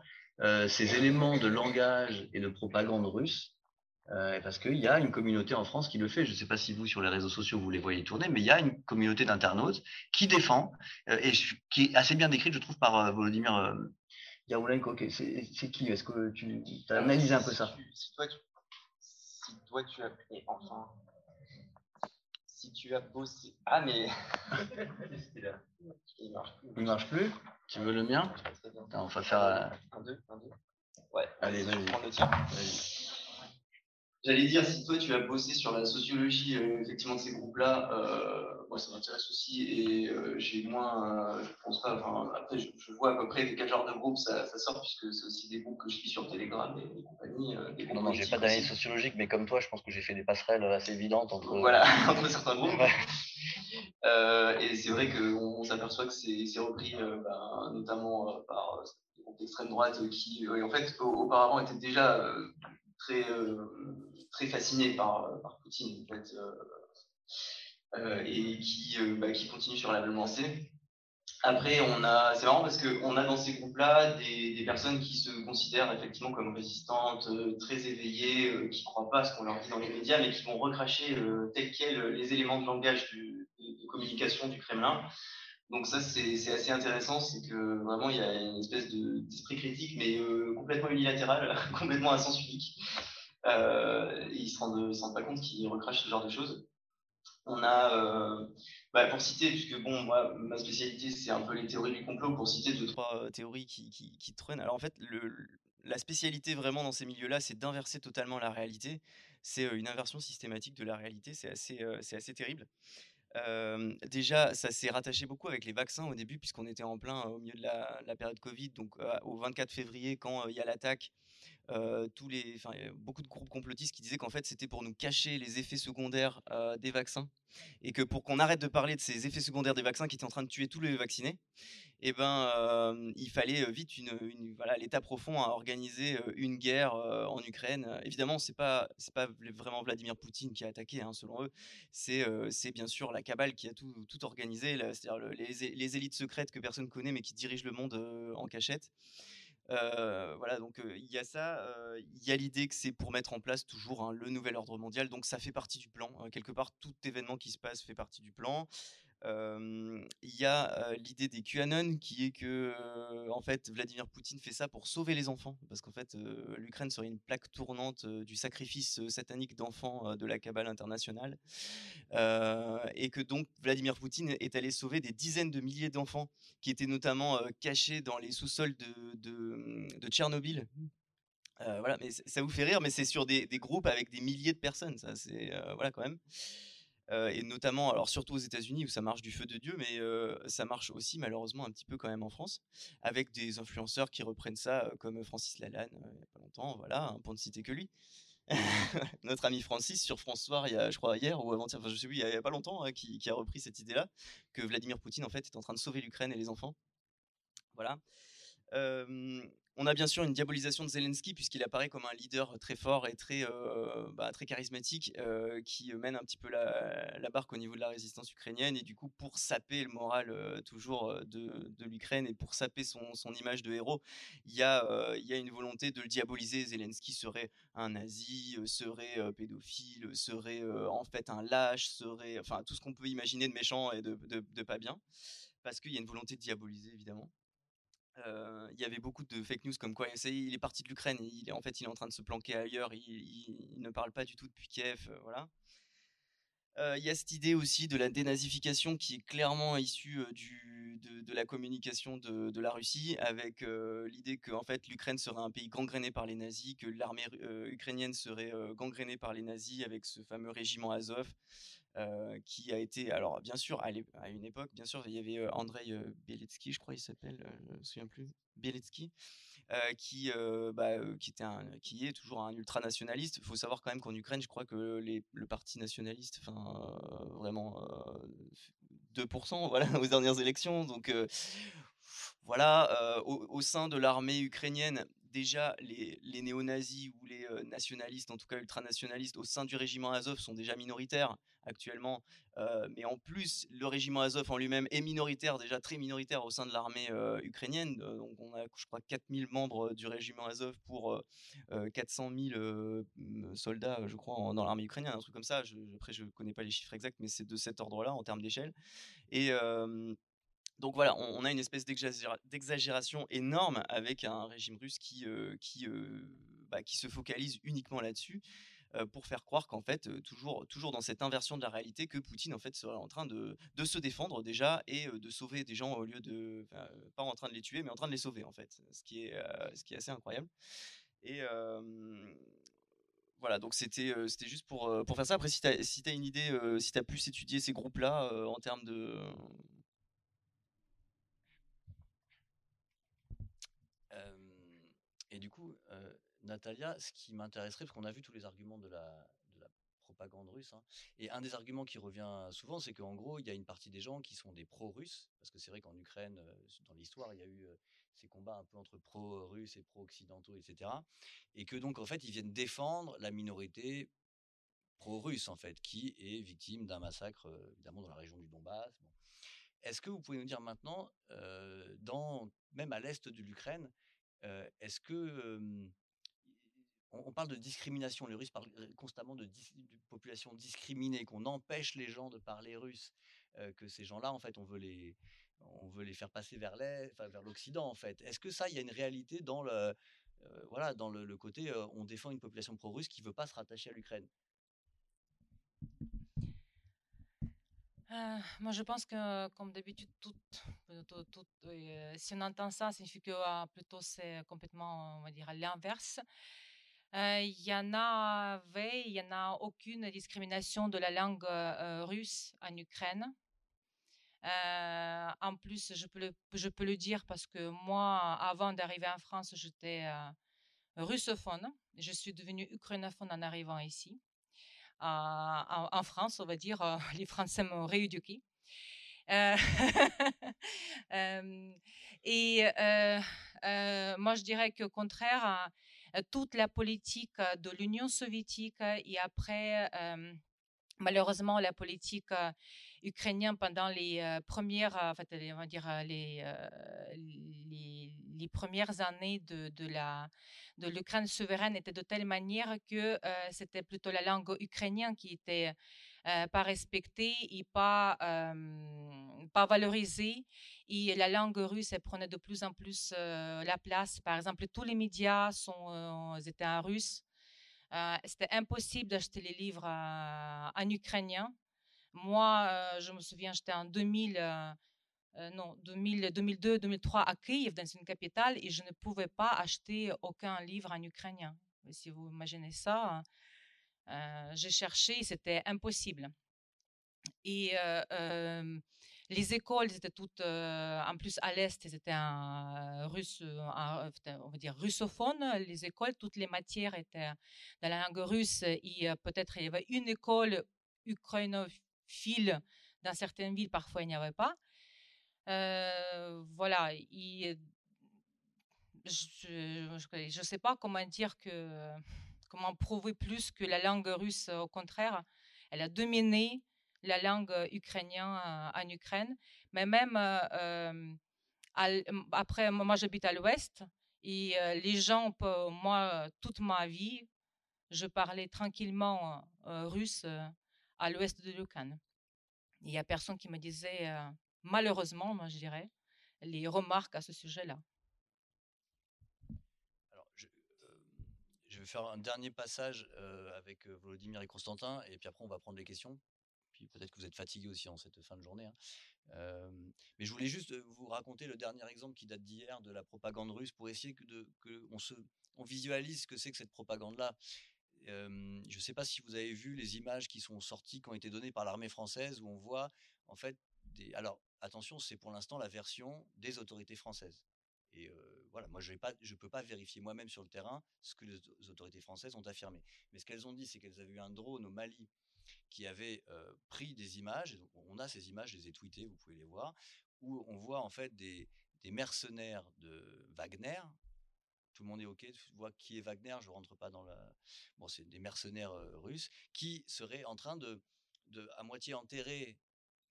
S1: ces éléments de langage et de propagande russe euh, parce qu'il y a une communauté en France qui le fait. Je ne sais pas si vous, sur les réseaux sociaux, vous les voyez tourner, mais il y a une communauté d'internautes qui défend, euh, et qui est assez bien décrite, je trouve, par euh, Volodymyr Yaroulenko. C'est qui? Est-ce que tu as analysé un peu ça?
S2: si toi, tu, si toi, tu as... enfin, si tu as bossé... Ah, mais... (laughs)
S1: il marche plus. Il marche plus? Tu veux le mien? On va faire...
S2: Un, deux, un, deux. Ouais.
S1: Allez, vas-y.
S2: J'allais dire, si toi tu as bossé sur la sociologie euh, effectivement de ces groupes-là, euh, moi ça m'intéresse aussi et euh, j'ai moins, je pense pas, enfin, après je, vois à peu près quel genre de groupe ça, sort puisque c'est aussi des groupes que je suis sur Telegram et, compagnie.
S1: Des non, non, j'ai pas d'analyse sociologique, mais comme toi, je pense que j'ai fait des passerelles assez évidentes entre.
S2: Voilà, (laughs) entre certains groupes. et c'est vrai qu'on s'aperçoit que c'est repris ben, notamment par des groupes d'extrême droite qui, en fait, auparavant étaient déjà très très fasciné par, euh, par Poutine, en fait, euh, euh, et qui, bah, continue sur la même lancée. Après, c'est marrant parce qu'on a dans ces groupes-là des, personnes qui se considèrent effectivement comme résistantes, euh, très éveillées, euh, qui ne croient pas à ce qu'on leur dit dans les médias, mais qui vont recracher euh, tel quel les éléments de langage de, communication du Kremlin. Donc ça, c'est assez intéressant, c'est que vraiment, il y a une espèce d'esprit critique, mais complètement unilatéral, (laughs) complètement à sens unique. et ils ne se, rendent, pas compte qu'ils recrachent ce genre de choses. On a bah, pour citer, puisque bon, moi, ma spécialité, c'est un peu les théories du complot, pour citer deux,
S3: trois euh, théories qui, qui, qui traînent. Alors en fait, la spécialité vraiment dans ces milieux-là, c'est d'inverser totalement la réalité. C'est euh, une inversion systématique de la réalité, c'est assez, euh, assez terrible. Euh, déjà, ça s'est rattaché beaucoup avec les vaccins au début, puisqu'on était en plein au milieu de la, la période Covid. Donc, au 24 février, quand il y a l'attaque, euh, beaucoup de groupes complotistes qui disaient qu'en fait c'était pour nous cacher les effets secondaires euh, des vaccins et que pour qu'on arrête de parler de ces effets secondaires des vaccins qui étaient en train de tuer tous les vaccinés, eh ben euh, il fallait vite l'État profond à organiser une guerre en Ukraine. Évidemment c'est pas pas vraiment Vladimir Poutine qui a attaqué hein, selon eux, c'est bien sûr la cabale qui a tout tout organisé, c'est-à-dire les, les élites secrètes que personne connaît mais qui dirigent le monde en cachette. Voilà, donc il y a ça. Il y a l'idée que c'est pour mettre en place toujours hein, le nouvel ordre mondial. Donc ça fait partie du plan. quelque part, tout événement qui se passe fait partie du plan. Il y a l'idée des QAnon qui est que en fait Vladimir Poutine fait ça pour sauver les enfants parce qu'en fait l'Ukraine serait une plaque tournante du sacrifice satanique d'enfants de la cabale internationale et que donc Vladimir Poutine est allé sauver des dizaines de milliers d'enfants qui étaient notamment cachés dans les sous-sols de, de, de, Tchernobyl. voilà, mais ça vous fait rire, mais c'est sur des, des, groupes avec des milliers de personnes, ça c'est voilà quand même. Euh, et notamment, alors surtout aux États-Unis où ça marche du feu de Dieu, mais euh, ça marche aussi malheureusement un petit peu quand même en France, avec des influenceurs qui reprennent ça, euh, comme Francis Lalanne il n'y a pas longtemps, voilà, un point de citer que lui. (laughs) Notre ami Francis sur François, il y a, je crois hier ou avant-hier, enfin, je sais plus, il n'y a, pas longtemps, hein, qui, qui, a repris cette idée-là, que Vladimir Poutine en fait est en train de sauver l'Ukraine et les enfants. Voilà on a bien sûr une diabolisation de Zelensky puisqu'il apparaît comme un leader très fort et très, bah, très charismatique qui mène un petit peu la, barque au niveau de la résistance ukrainienne et du coup pour saper le moral toujours de, l'Ukraine et pour saper son, image de héros, il y, a, une volonté de le diaboliser. Zelensky serait un nazi, serait pédophile, serait en fait un lâche, serait enfin tout ce qu'on peut imaginer de méchant et de pas bien parce qu'il y a une volonté de diaboliser évidemment il y avait beaucoup de fake news comme quoi il est parti de l'Ukraine, il est en fait il est en train de se planquer ailleurs, il, ne parle pas du tout depuis Kiev, voilà. Il y a cette idée aussi de la dénazification qui est clairement issue du, de, la communication de, de, la Russie, avec l'idée que en fait l'Ukraine serait un pays gangréné par les nazis, que l'armée ukrainienne serait gangrénée par les nazis avec ce fameux régiment Azov. Euh, qui a été, alors bien sûr, à, une époque, bien sûr, il y avait Andrei Bieletsky, je crois il s'appelle, je ne me souviens plus, Bieletsky, qui, bah, qui, est toujours un ultranationaliste. Il faut savoir quand même qu'en Ukraine, je crois que les, le parti nationaliste, enfin, vraiment 2% (laughs) voilà, aux dernières élections. Donc voilà, au, sein de l'armée ukrainienne, déjà les, néo-nazis ou les euh, nationalistes, en tout cas ultranationalistes, au sein du régiment Azov sont déjà minoritaires actuellement. Euh, mais en plus, le régiment Azov en lui-même est minoritaire, déjà très minoritaire au sein de l'armée euh, ukrainienne. donc on a, je crois, 4000 membres du régiment Azov pour 400 000 soldats, je crois, dans l'armée ukrainienne, un truc comme ça. Je, après, je ne connais pas les chiffres exacts, mais c'est de cet ordre-là en termes d'échelle. Et donc voilà, on, a une espèce d'exagération énorme avec un régime russe qui, euh, euh, bah, qui se focalise uniquement là-dessus euh, pour faire croire qu'en fait, toujours, toujours dans cette inversion de la réalité, que Poutine en fait serait en train de, de se défendre déjà et de sauver des gens au lieu de, pas en train de les tuer, mais en train de les sauver en fait, ce qui est, ce qui est assez incroyable. Et voilà, donc c'était c'était juste pour, pour faire ça. Après, si tu as, si as une idée, si tu as plus étudié ces groupes-là en termes de,
S1: Et du coup, Natalia, ce qui m'intéresserait, parce qu'on a vu tous les arguments de la, de la propagande russe, hein, et un des arguments qui revient souvent, c'est qu'en gros, il y a une partie des gens qui sont des pro-russes, parce que c'est vrai qu'en Ukraine, dans l'histoire, il y a eu ces combats un peu entre pro-russes et pro-occidentaux, etc. Et que donc, en fait, ils viennent défendre la minorité pro-russe, en fait, qui est victime d'un massacre, évidemment, dans la région du Donbass. Est-ce que vous pouvez nous dire maintenant, même à l'est de l'Ukraine, est-ce que on, parle de discrimination, les Russes parlent constamment de, population discriminée, qu'on empêche les gens de parler russe, que ces gens-là, en fait, on veut les, on veut les faire passer vers l'Occident, en fait. Est-ce que ça, il y a une réalité dans le, voilà, dans le, côté, on défend une population pro-russe qui veut pas se rattacher à l'Ukraine?
S4: Euh, moi, je pense que, comme d'habitude, tout, euh, si on entend ça, ça signifie que ah, plutôt c'est complètement, on va dire, l'inverse. Euh, il y en avait, il n'y en a aucune discrimination de la langue russe en Ukraine. en plus, je peux, le, je peux le dire parce que moi, avant d'arriver en France, j'étais russophone. Je suis devenue ukrainophone en arrivant ici en, France, on va dire, euh, (laughs) les Français m'ont rééduqué. (laughs) Euh, et moi, je dirais qu'au contraire, toute la politique de l'Union soviétique et après, malheureusement, la politique ukrainienne pendant les premières, on va dire les, les premières années de, l'Ukraine souveraine était de telle manière que c'était plutôt la langue ukrainienne qui était pas respectée et pas pas valorisée. Et la langue russe prenait de plus en plus la place. Par exemple tous les médias étaient en russe. C'était impossible d'acheter les livres en ukrainien. Moi je me souviens j'étais en 2000 euh, non, 2000, 2002, 2003 à Kiev, dans une capitale, et je ne pouvais pas acheter aucun livre en ukrainien. Si vous imaginez ça, euh, j'ai cherché, c'était impossible. Et euh, les écoles étaient toutes, en plus à l'est, c'était un russe, on va dire russophone. Les écoles, toutes les matières étaient dans la langue russe. Et peut-être il y avait une école ukrainophile dans certaines villes, parfois il n'y avait pas voilà, je ne sais pas comment dire que, comment prouver plus que la langue russe, au contraire, elle a dominé la langue ukrainienne en Ukraine. Mais même après, moi j'habite à l'ouest et les gens, moi, toute ma vie, je parlais tranquillement russe à l'ouest de l'Ukraine. Il n'y a personne qui me disait malheureusement, moi je dirais, les remarques à ce sujet-là.
S1: Je, euh, vais faire un dernier passage euh, avec euh, Volodymyr et Constantin, et puis après on va prendre les questions. Puis peut-être que vous êtes fatigués aussi en cette fin de journée. Hein. mais je voulais juste vous raconter le dernier exemple qui date d'hier de la propagande russe pour essayer que on, se, on visualise ce que c'est que cette propagande-là. je ne sais pas si vous avez vu les images qui sont sorties, qui ont été données par l'armée française, où on voit en fait des. Alors, attention, c'est pour l'instant la version des autorités françaises. Et voilà, moi je ne peux pas vérifier moi-même sur le terrain ce que les autorités françaises ont affirmé. Mais ce qu'elles ont dit, c'est qu'elles avaient eu un drone au Mali qui avait pris des images. on a ces images, je les ai tweetées, vous pouvez les voir, où on voit en fait des, mercenaires de Wagner. Tout le monde est OK, tu vois qui est Wagner, je rentre pas dans la. Bon, c'est des mercenaires russes qui seraient en train de, à moitié enterrer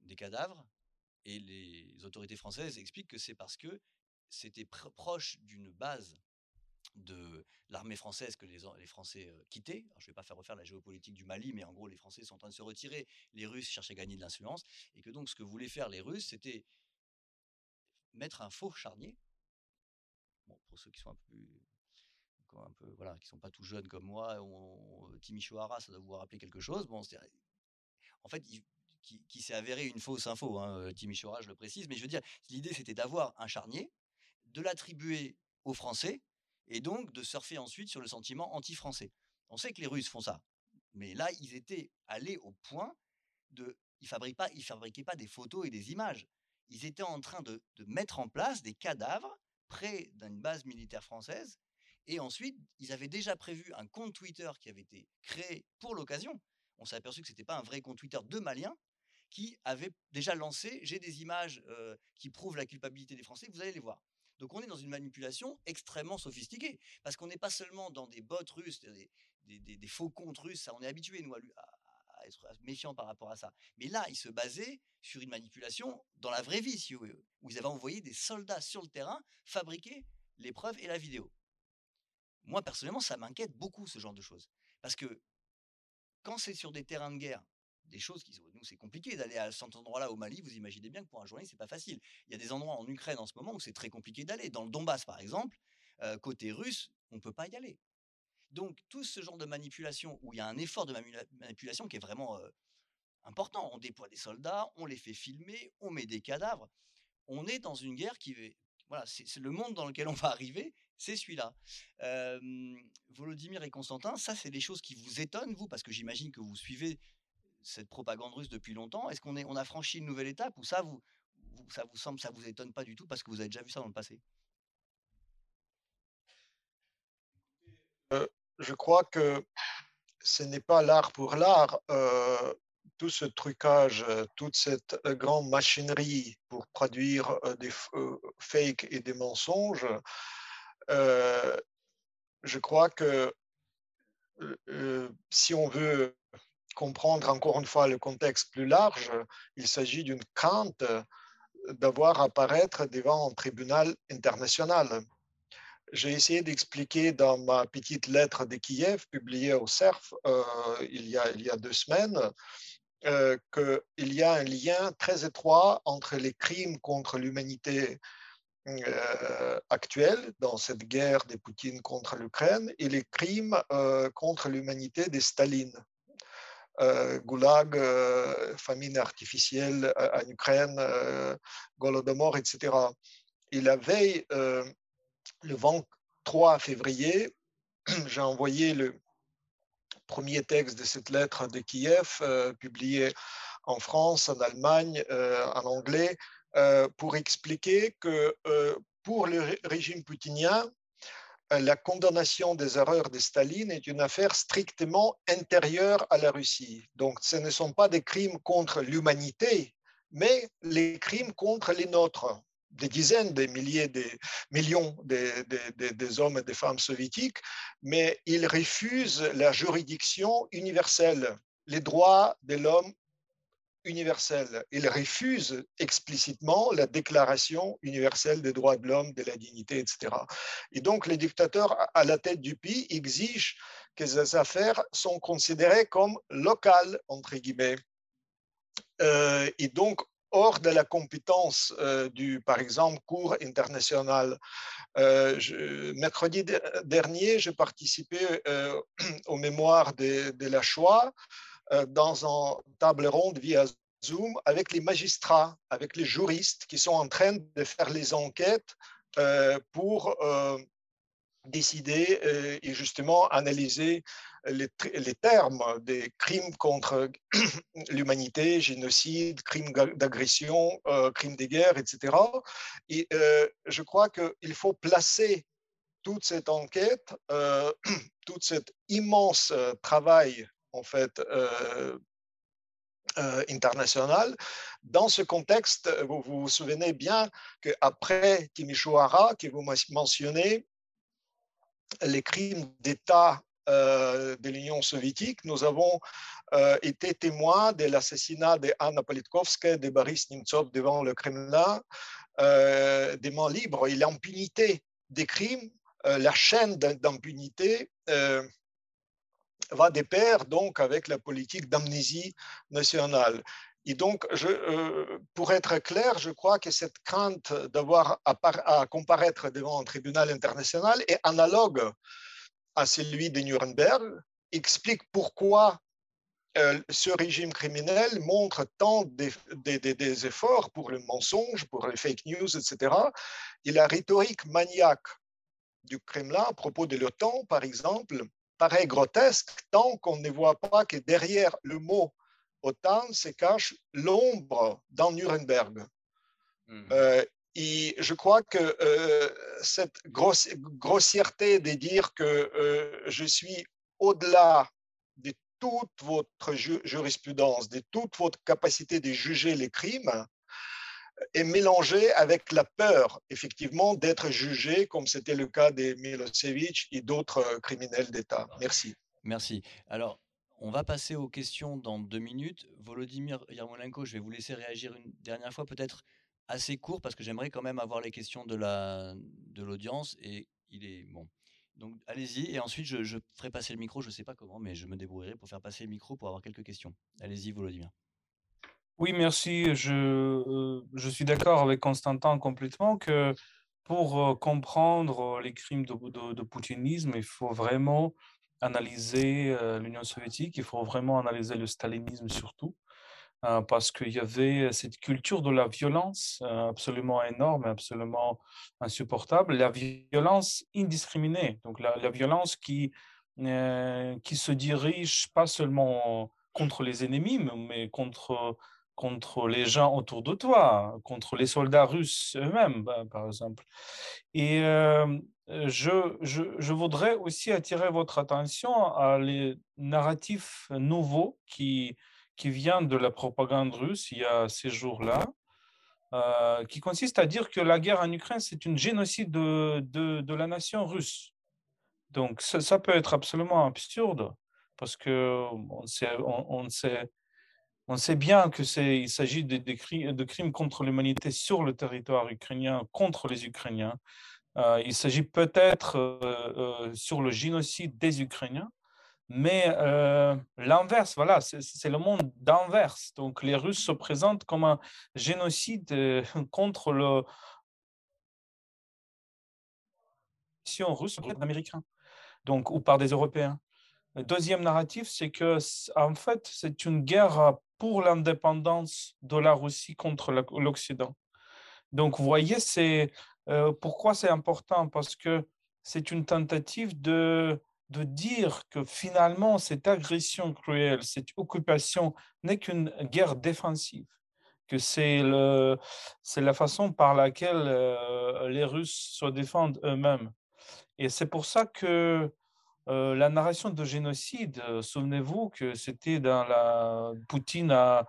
S1: des cadavres et les autorités françaises expliquent que c'est parce que c'était proche d'une base de l'armée française que les, Français quittaient. je ne vais pas faire refaire la géopolitique du Mali, mais en gros, les Français sont en train de se retirer. Les Russes cherchaient à gagner de l'influence. Et que donc, ce que voulaient faire les Russes, c'était mettre un faux charnier. Pour ceux qui sont un peu voilà, qui sont pas tout jeunes comme moi, on, ça doit vous rappeler quelque chose. Bon, en fait, qui, s'est avéré une fausse info, hein, euh, Timișoara, je le précise, mais je veux dire, l'idée c'était d'avoir un charnier, de l'attribuer aux Français, et donc de surfer ensuite sur le sentiment anti-français. On sait que les Russes font ça, mais là, ils étaient allés au point de... Ils fabriquaient pas, fabriquaient pas des photos et des images. Ils étaient en train de, de mettre en place des cadavres près d'une base militaire française, et ensuite, ils avaient déjà prévu un compte Twitter qui avait été créé pour l'occasion. On s'est aperçu que ce n'était pas un vrai compte Twitter de Maliens, qui avait déjà lancé, j'ai des images qui prouvent la culpabilité des Français, vous allez les voir. Donc on est dans une manipulation extrêmement sophistiquée, parce qu'on n'est pas seulement dans des bots russes, des, faux comptes russes, on est habitué nous à, être méfiant par rapport à ça. Mais là, ils se basaient sur une manipulation dans la vraie vie, où ils avaient envoyé des soldats sur le terrain fabriquer les preuves et la vidéo. Moi, personnellement, ça m'inquiète beaucoup, ce genre de choses. Parce que quand c'est sur des terrains de guerre, des choses qui nous c'est compliqué d'aller à cet endroit-là au Mali. Vous imaginez bien que pour un journaliste c'est pas facile. Il y a des endroits en Ukraine en ce moment où c'est très compliqué d'aller. Dans le Donbass par exemple, euh, côté russe, on peut pas y aller. Donc tout ce genre de manipulation où il y a un effort de manipulation qui est vraiment euh, important. On déploie des soldats, on les fait filmer, on met des cadavres. On est dans une guerre qui voilà, c'est le monde dans lequel on va arriver, c'est celui-là. Volodymyr et Constantin, ça, c'est des choses qui vous étonnent, vous, parce que j'imagine que vous suivez cette propagande russe depuis longtemps? Est-ce qu'on est, on a franchi une nouvelle étape ou ça vous, ça vous semble, ça vous étonne pas du tout parce que vous avez déjà vu ça dans le passé?
S5: Euh, Je crois que ce n'est pas l'art pour l'art. Euh, tout ce trucage, toute cette euh, grande machinerie pour produire des fakes et des mensonges, je crois que si on veut comprendre encore une fois le contexte plus large, il s'agit d'une crainte d'avoir apparaître devant un tribunal international. J'ai essayé d'expliquer dans ma petite lettre de Kiev, publiée au CERF euh, il, y a, deux semaines, euh, qu'il y a un lien très étroit entre les crimes contre l'humanité euh, actuels dans cette guerre de Poutine contre l'Ukraine et les crimes euh, contre l'humanité de Staline. Euh, goulag, euh, famine artificielle en Ukraine, Golodomor, etc. Et la veille, le 23 février, (clears throat) j'ai envoyé le premier texte de cette lettre de Kiev, publié en France, en Allemagne, en anglais, pour expliquer que pour le régime poutinien, euh, la condamnation des erreurs de Staline est une affaire strictement intérieure à la Russie. Donc, ce ne sont pas des crimes contre l'humanité, mais les crimes contre les nôtres. Des dizaines, des milliers, des millions des hommes et des femmes soviétiques, mais ils refusent la juridiction universelle, les droits de l'homme universelle. Il refuse explicitement la déclaration universelle des droits de l'homme, de la dignité, etc. Et donc, les dictateurs à la tête du pays exigent que ces affaires sont considérées comme locales, entre guillemets. Euh, et donc, hors de la compétence euh, du, par exemple, cours international. Euh, mercredi dernier, j'ai participé (clears throat) au mémoire de, de la Shoah dans une table ronde via Zoom avec les magistrats, avec les juristes qui sont en train de faire les enquêtes euh, pour euh, décider et justement analyser les, termes des crimes contre (clears throat) l'humanité, génocide, crimes d'agression, crimes de guerre, etc. Et je crois qu'il faut placer toute cette enquête, (clears throat) tout cet immense travail en fait euh, euh, international. Dans ce contexte, vous vous souvenez bien qu'après Timișoara, que vous mentionnez, les crimes d'État euh, de l'Union soviétique, nous avons été témoins de l'assassinat de Anna Politkovskaya, de Boris Nemtsov devant le Kremlin, des mains libres et l'impunité des crimes, la chaîne d'impunité va de pair donc avec la politique d'amnésie nationale. Et donc, euh, pour être clair, je crois que cette crainte d'avoir à, comparaître devant un tribunal international est analogue à celui de Nuremberg, explique pourquoi euh, ce régime criminel montre tant des, des, efforts pour le mensonge, pour les fake news, etc. Et la rhétorique maniaque du Kremlin à propos de l'OTAN, par exemple, paraît grotesque tant qu'on ne voit pas que derrière le mot OTAN se cache l'ombre dans Nuremberg. Mhm. Euh, et je crois que euh, cette grossièreté de dire que euh, je suis au-delà de toute votre jurisprudence, de toute votre capacité de juger les crimes, est mélangé avec la peur, effectivement, d'être jugé, comme c'était le cas de Milosevic et d'autres euh, criminels d'État. Merci.
S1: Merci. Alors, on va passer aux questions dans deux minutes. Volodymyr Yarmolenko, je vais vous laisser réagir une dernière fois, peut-être assez court, parce que j'aimerais quand même avoir les questions de l'audience. De et il est bon. Donc allez-y, et ensuite je, ferai passer le micro, je ne sais pas comment, mais je me débrouillerai pour faire passer le micro pour avoir quelques questions. Allez-y, Volodymyr.
S6: Oui, merci. Je, euh, je suis d'accord avec Constantin complètement que pour euh, comprendre les crimes de, de, poutinisme, il faut vraiment analyser euh, l'Union soviétique, il faut vraiment analyser le stalinisme surtout. Euh, parce qu'il y avait cette culture de la violence euh, absolument énorme, absolument insupportable, la violence indiscriminée, donc la, violence qui, euh, qui se dirige pas seulement contre les ennemis, mais contre, contre les gens autour de toi, contre les soldats russes eux-mêmes, bah, par exemple. Et je, je, je, voudrais aussi attirer votre attention à les narratifs nouveaux qui, qui vient de la propagande russe il y a ces jours-là, euh, qui consiste à dire que la guerre en Ukraine, c'est une génocide de, de, la nation russe. Donc ça, peut être absolument absurde, parce qu'on sait, on, sait, on sait bien qu'il s'agit de, de, crimes contre l'humanité sur le territoire ukrainien, contre les Ukrainiens. Euh, il s'agit peut-être euh, sur le génocide des Ukrainiens, mais euh, l'inverse, voilà, c'est le monde d'inverse. Donc les Russes se présentent comme un génocide euh, (laughs) contre le russe américain, donc ou par des Européens. Le deuxième narratif, c'est que en fait, c'est une guerre pour l'indépendance de la Russie contre l'Occident. Donc, vous voyez, c'est euh, pourquoi c'est important? Parce que c'est une tentative de de dire que finalement cette agression cruelle, cette occupation n'est qu'une guerre défensive, que c'est la façon par laquelle euh, les Russes se défendent eux-mêmes. Et c'est pour ça que euh, la narration de génocide, euh, souvenez-vous que c'était dans la Poutine a,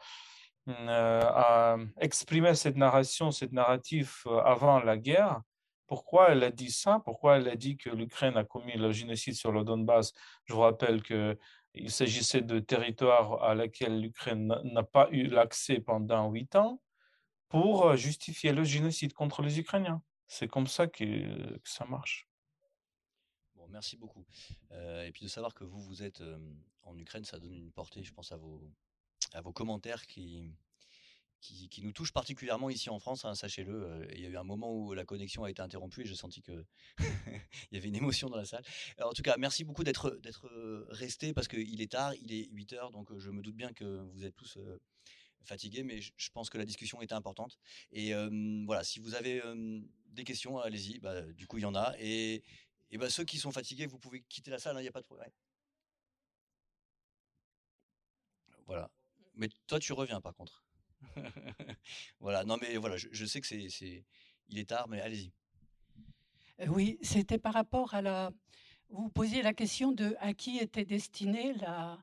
S6: a exprimé cette narration, cette narrative avant la guerre, pourquoi elle a dit ça? Pourquoi elle a dit que l'Ukraine a commis le génocide sur le Donbass? Je vous rappelle qu'il s'agissait de territoires à laquelle l'Ukraine n'a pas eu l'accès pendant huit ans pour euh, justifier le génocide contre les Ukrainiens. C'est comme ça que, ça marche.
S1: Merci beaucoup. Euh, et puis de savoir que vous, vous êtes euh, en Ukraine, ça donne une portée, je pense, à vos, à vos commentaires qui, qui, nous touche particulièrement ici en France, hein, sachez-le. Euh, il y a eu un moment où la connexion a été interrompue et j'ai senti qu'il (laughs) y avait une émotion dans la salle. en tout cas, merci beaucoup d'être resté parce qu'il est tard, il est 8 heures, donc je me doute bien que vous êtes tous fatigués, mais je pense que la discussion était importante. Et voilà, si vous avez des questions, allez-y. Bah, du coup, il y en a. Et, bah, ceux qui sont fatigués, vous pouvez quitter la salle, hein, il n'y a pas de problème. Voilà. Mais toi, tu reviens par contre. (laughs) voilà, non mais voilà, je, sais que c'est, c'est, il est tard, mais allez-y.
S7: Euh, oui, c'était par rapport à la. Vous posiez la question de à qui était destinée la,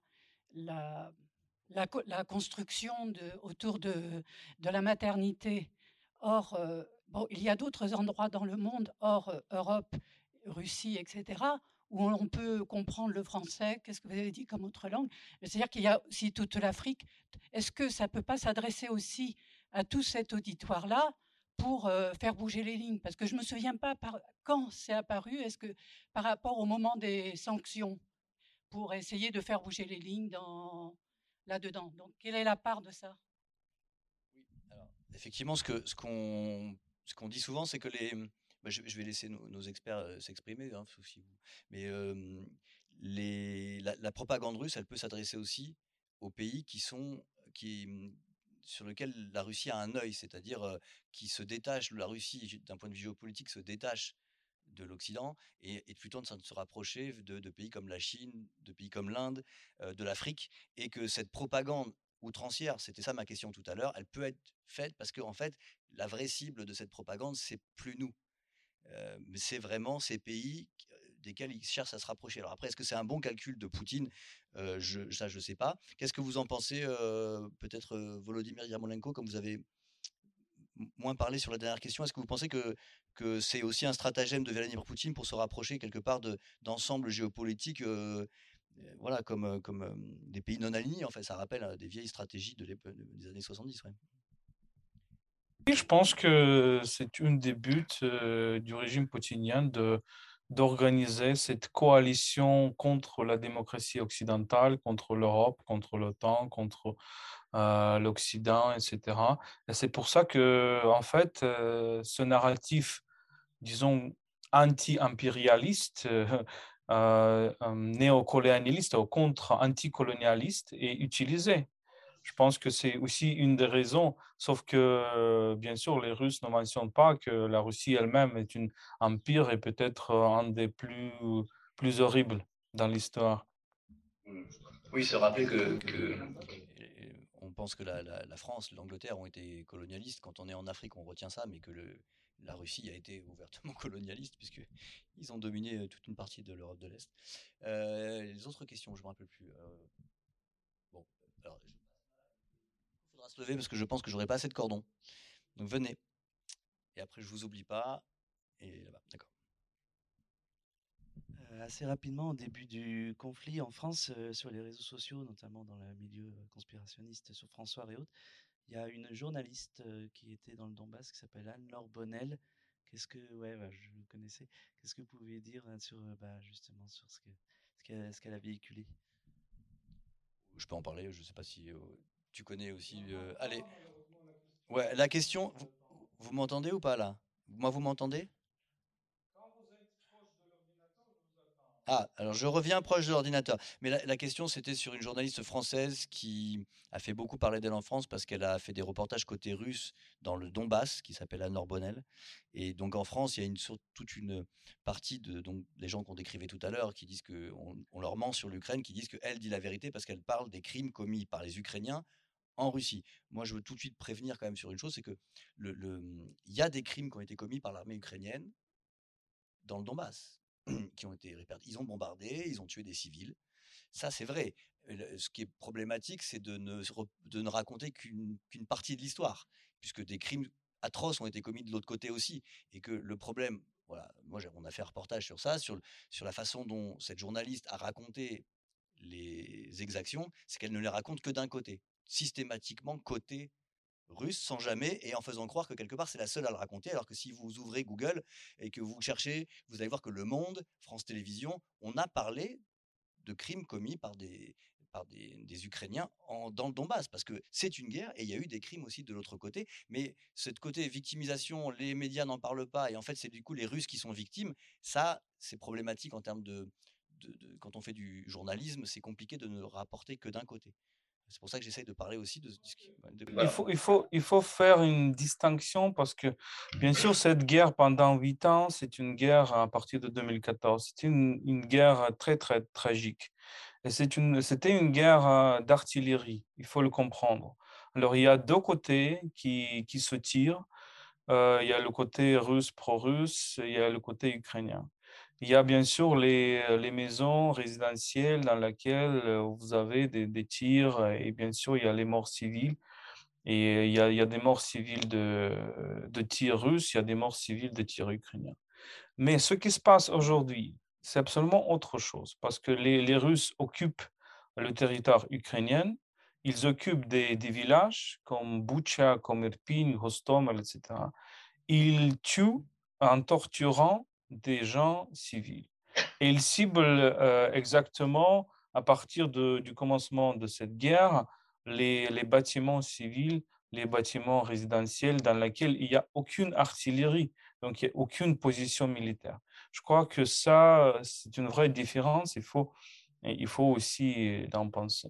S7: la, la, construction de, autour de, de la maternité. Or, euh, bon, il y a d'autres endroits dans le monde, hors euh, Europe, Russie, etc., où on peut comprendre le français, qu'est-ce que vous avez dit comme autre langue. C'est-à-dire qu'il y a aussi toute l'Afrique. Est-ce que ça ne peut pas s'adresser aussi à tout cet auditoire-là pour euh, faire bouger les lignes? Parce que je ne me souviens pas quand c'est apparu, est-ce que par rapport au moment des sanctions, pour essayer de faire bouger les lignes dans, là-dedans? Donc, quelle est la part de ça?
S1: Effectivement, ce ce qu'on dit souvent, c'est que les, bah, je, vais laisser nos, experts s'exprimer, hein, mais la, propagande russe, elle peut s'adresser aussi aux pays qui sont mmh, sur lesquels la Russie a un œil, c'est-à-dire qui se détache, la Russie d'un point de vue géopolitique se détache de l'Occident et, et plutôt de se rapprocher de, de, pays comme la Chine, de pays comme l'Inde, de l'Afrique, et que cette propagande outrancière, c'était ça ma question tout à l'heure, elle peut être faite parce qu'en en fait, la vraie cible de cette propagande, c'est plus nous, mais c'est vraiment ces pays desquels ils cherchent à se rapprocher. Alors après, est-ce que c'est un bon calcul de Poutine? Je, Ça, je ne sais pas. Qu'est-ce que vous en pensez Peut-être Volodymyr Yarmolenko, comme vous avez moins parlé sur la dernière question, est-ce que vous pensez que, c'est aussi un stratagème de Vladimir Poutine pour se rapprocher quelque part d'ensemble géopolitique voilà, comme, des pays non alignés, en. Ça rappelle des vieilles stratégies de des années 70.
S6: Je pense que c'est une des buts du régime poutinien de, d'organiser cette coalition contre la démocratie occidentale, contre l'Europe, contre l'OTAN, contre l'Occident, etc. Et c'est pour ça que, en fait, ce narratif, disons, anti-impérialiste, euh, néocolonialiste ou contre-anticolonialiste est utilisé. Je pense que c'est aussi une des raisons, sauf que, euh, bien sûr, les Russes ne mentionnent pas que la Russie elle-même est un empire et peut-être un des plus, plus horribles dans l'histoire.
S1: Oui, se rappeler que, on pense que la, la France, l'Angleterre ont été colonialistes. Quand on est en Afrique, on retient ça, mais que le, la Russie a été ouvertement (laughs) colonialiste puisqu'ils ont dominé euh, toute une partie de l'Europe de l'Est. Euh, les autres questions, je ne me rappelle plus. Euh, bon, alors, faudra se lever parce que je pense que j'aurai pas assez de cordons. Donc venez. Et après, je vous oublie pas. Et là-bas, d'accord.
S8: assez rapidement, au début du conflit en France, sur les réseaux sociaux, notamment dans le milieu conspirationniste sur François et autres, il y a une journaliste qui était dans le Donbass qui s'appelle Anne-Laure Bonnel. Qu'est-ce que, ouais, bah, je le connaissais. Qu'est-ce que vous pouvez dire hein, sur, bah, justement, sur ce qu'elle ce a véhiculé?
S1: Je peux en parler. Je ne sais pas si tu connais aussi. allez. Ouais, la question. Vous, m'entendez ou pas là? Moi, vous m'entendez? Ah, alors je reviens proche de l'ordinateur. Mais la, question, c'était sur une journaliste française qui a fait beaucoup parler d'elle en France parce qu'elle a fait des reportages côté russe dans le Donbass, qui s'appelle Anne Bonnel. Et donc en France, il y a une, toute une partie de donc, des gens qu'on décrivait tout à l'heure qui disent qu'on on leur ment sur l'Ukraine, qui disent qu'elle dit la vérité parce qu'elle parle des crimes commis par les Ukrainiens en Russie. Moi, je veux tout de suite prévenir quand même sur une chose, c'est que le, il y a des crimes qui ont été commis par l'armée ukrainienne dans le Donbass (clears throat) qui ont été répartis. Ils ont bombardé, ils ont tué des civils. Ça, c'est vrai. Ce qui est problématique, c'est de ne, raconter qu'une partie de l'histoire, puisque des crimes atroces ont été commis de l'autre côté aussi. Et que le problème, voilà, moi, on a fait un reportage sur ça, sur la façon dont cette journaliste a raconté les exactions, c'est qu'elle ne les raconte que d'un côté, systématiquement côté russe sans jamais et en faisant croire que quelque part c'est la seule à le raconter alors que si vous ouvrez Google et que vous cherchez, vous allez voir que Le Monde, France Télévisions, on a parlé de crimes commis par des par des, Ukrainiens en, dans le Donbass, parce que c'est une guerre et il y a eu des crimes aussi de l'autre côté. Mais cette côté victimisation, les médias n'en parlent pas et en fait c'est du coup les Russes qui sont victimes. Ça, c'est problématique en termes de, de, quand on fait du journalisme, c'est compliqué de ne rapporter que d'un côté. C'est pour ça que j'essaye de parler aussi de,
S6: il, faut, il, faut, il faut faire une distinction parce que, bien sûr, cette guerre pendant huit ans, c'est une guerre à partir de 2014. C'était une, une, guerre très, très tragique. Et c'était une, une guerre euh, d'artillerie, il faut le comprendre. Alors, il y a deux côtés qui, qui se tirent. Euh, il y a le côté russe pro-russe, il y a le côté ukrainien. Il y a bien sûr les, les, maisons résidentielles dans lesquelles euh, vous avez des, des, tirs et bien sûr il y a les morts civiles. Et il y a, il y a des morts civiles de, de tirs russes, il y a des morts civiles de tirs ukrainiens. Mais ce qui se passe aujourd'hui, c'est absolument autre chose parce que les, les, Russes occupent le territoire ukrainien, ils occupent des, des villages comme Bucha, comme Irpin, Hostomel, etc. Ils tuent en torturant des gens civils. Et il cible euh, exactement, à partir de, du commencement de cette guerre, les, les, bâtiments civils, les bâtiments résidentiels dans lesquels il n'y a aucune artillerie, donc il n'y a aucune position militaire. Je crois que ça, c'est une vraie différence. Il faut, il faut aussi en penser.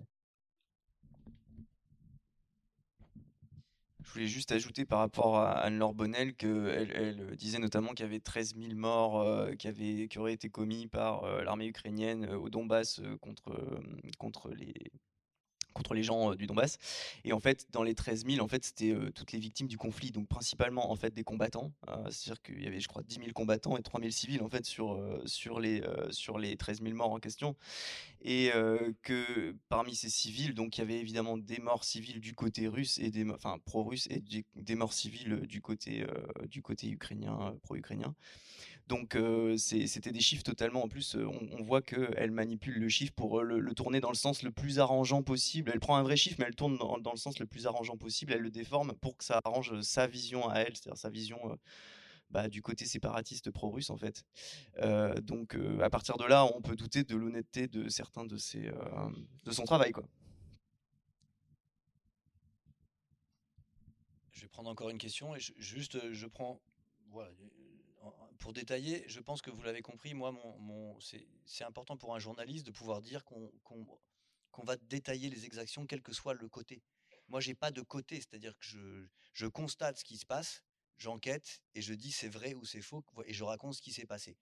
S3: Je voulais juste ajouter par rapport à Anne-Laure Bonnel qu'elle elle disait notamment qu'il y avait 13 000 morts euh, qui, auraient été commis par euh, l'armée ukrainienne euh, au Donbass contre, les, contre les gens du Donbass. Et en fait, dans les 13 000, en fait, c'était toutes les victimes du conflit, donc principalement en fait des combattants. C'est-à-dire qu'il y avait, je crois, 10 000 combattants et 3 000 civils en fait sur sur les sur les 13 000 morts en question. Et que parmi ces civils, donc il y avait évidemment des morts civils du côté russe et des enfin pro-russe et des, morts civiles du côté du côté ukrainien pro-ukrainien. Donc c'était des chiffres totalement. En plus, on, voit qu'elle manipule le chiffre pour le, tourner dans le sens le plus arrangeant possible. Elle prend un vrai chiffre, mais elle tourne dans, le sens le plus arrangeant possible. Elle le déforme pour que ça arrange sa vision à elle, c'est-à-dire sa vision bah, du côté séparatiste pro-russe en fait. donc à partir de là, on peut douter de l'honnêteté de certains de ses, de son travail quoi.
S1: Je vais prendre encore une question et juste je prends pour détailler, je pense que vous l'avez compris, moi, c'est important pour un journaliste de pouvoir dire qu'on va détailler les exactions, quel que soit le côté. Moi, j'ai pas de côté, c'est-à-dire que je, constate ce qui se passe, j'enquête et je dis c'est vrai ou c'est faux et je raconte ce qui s'est passé.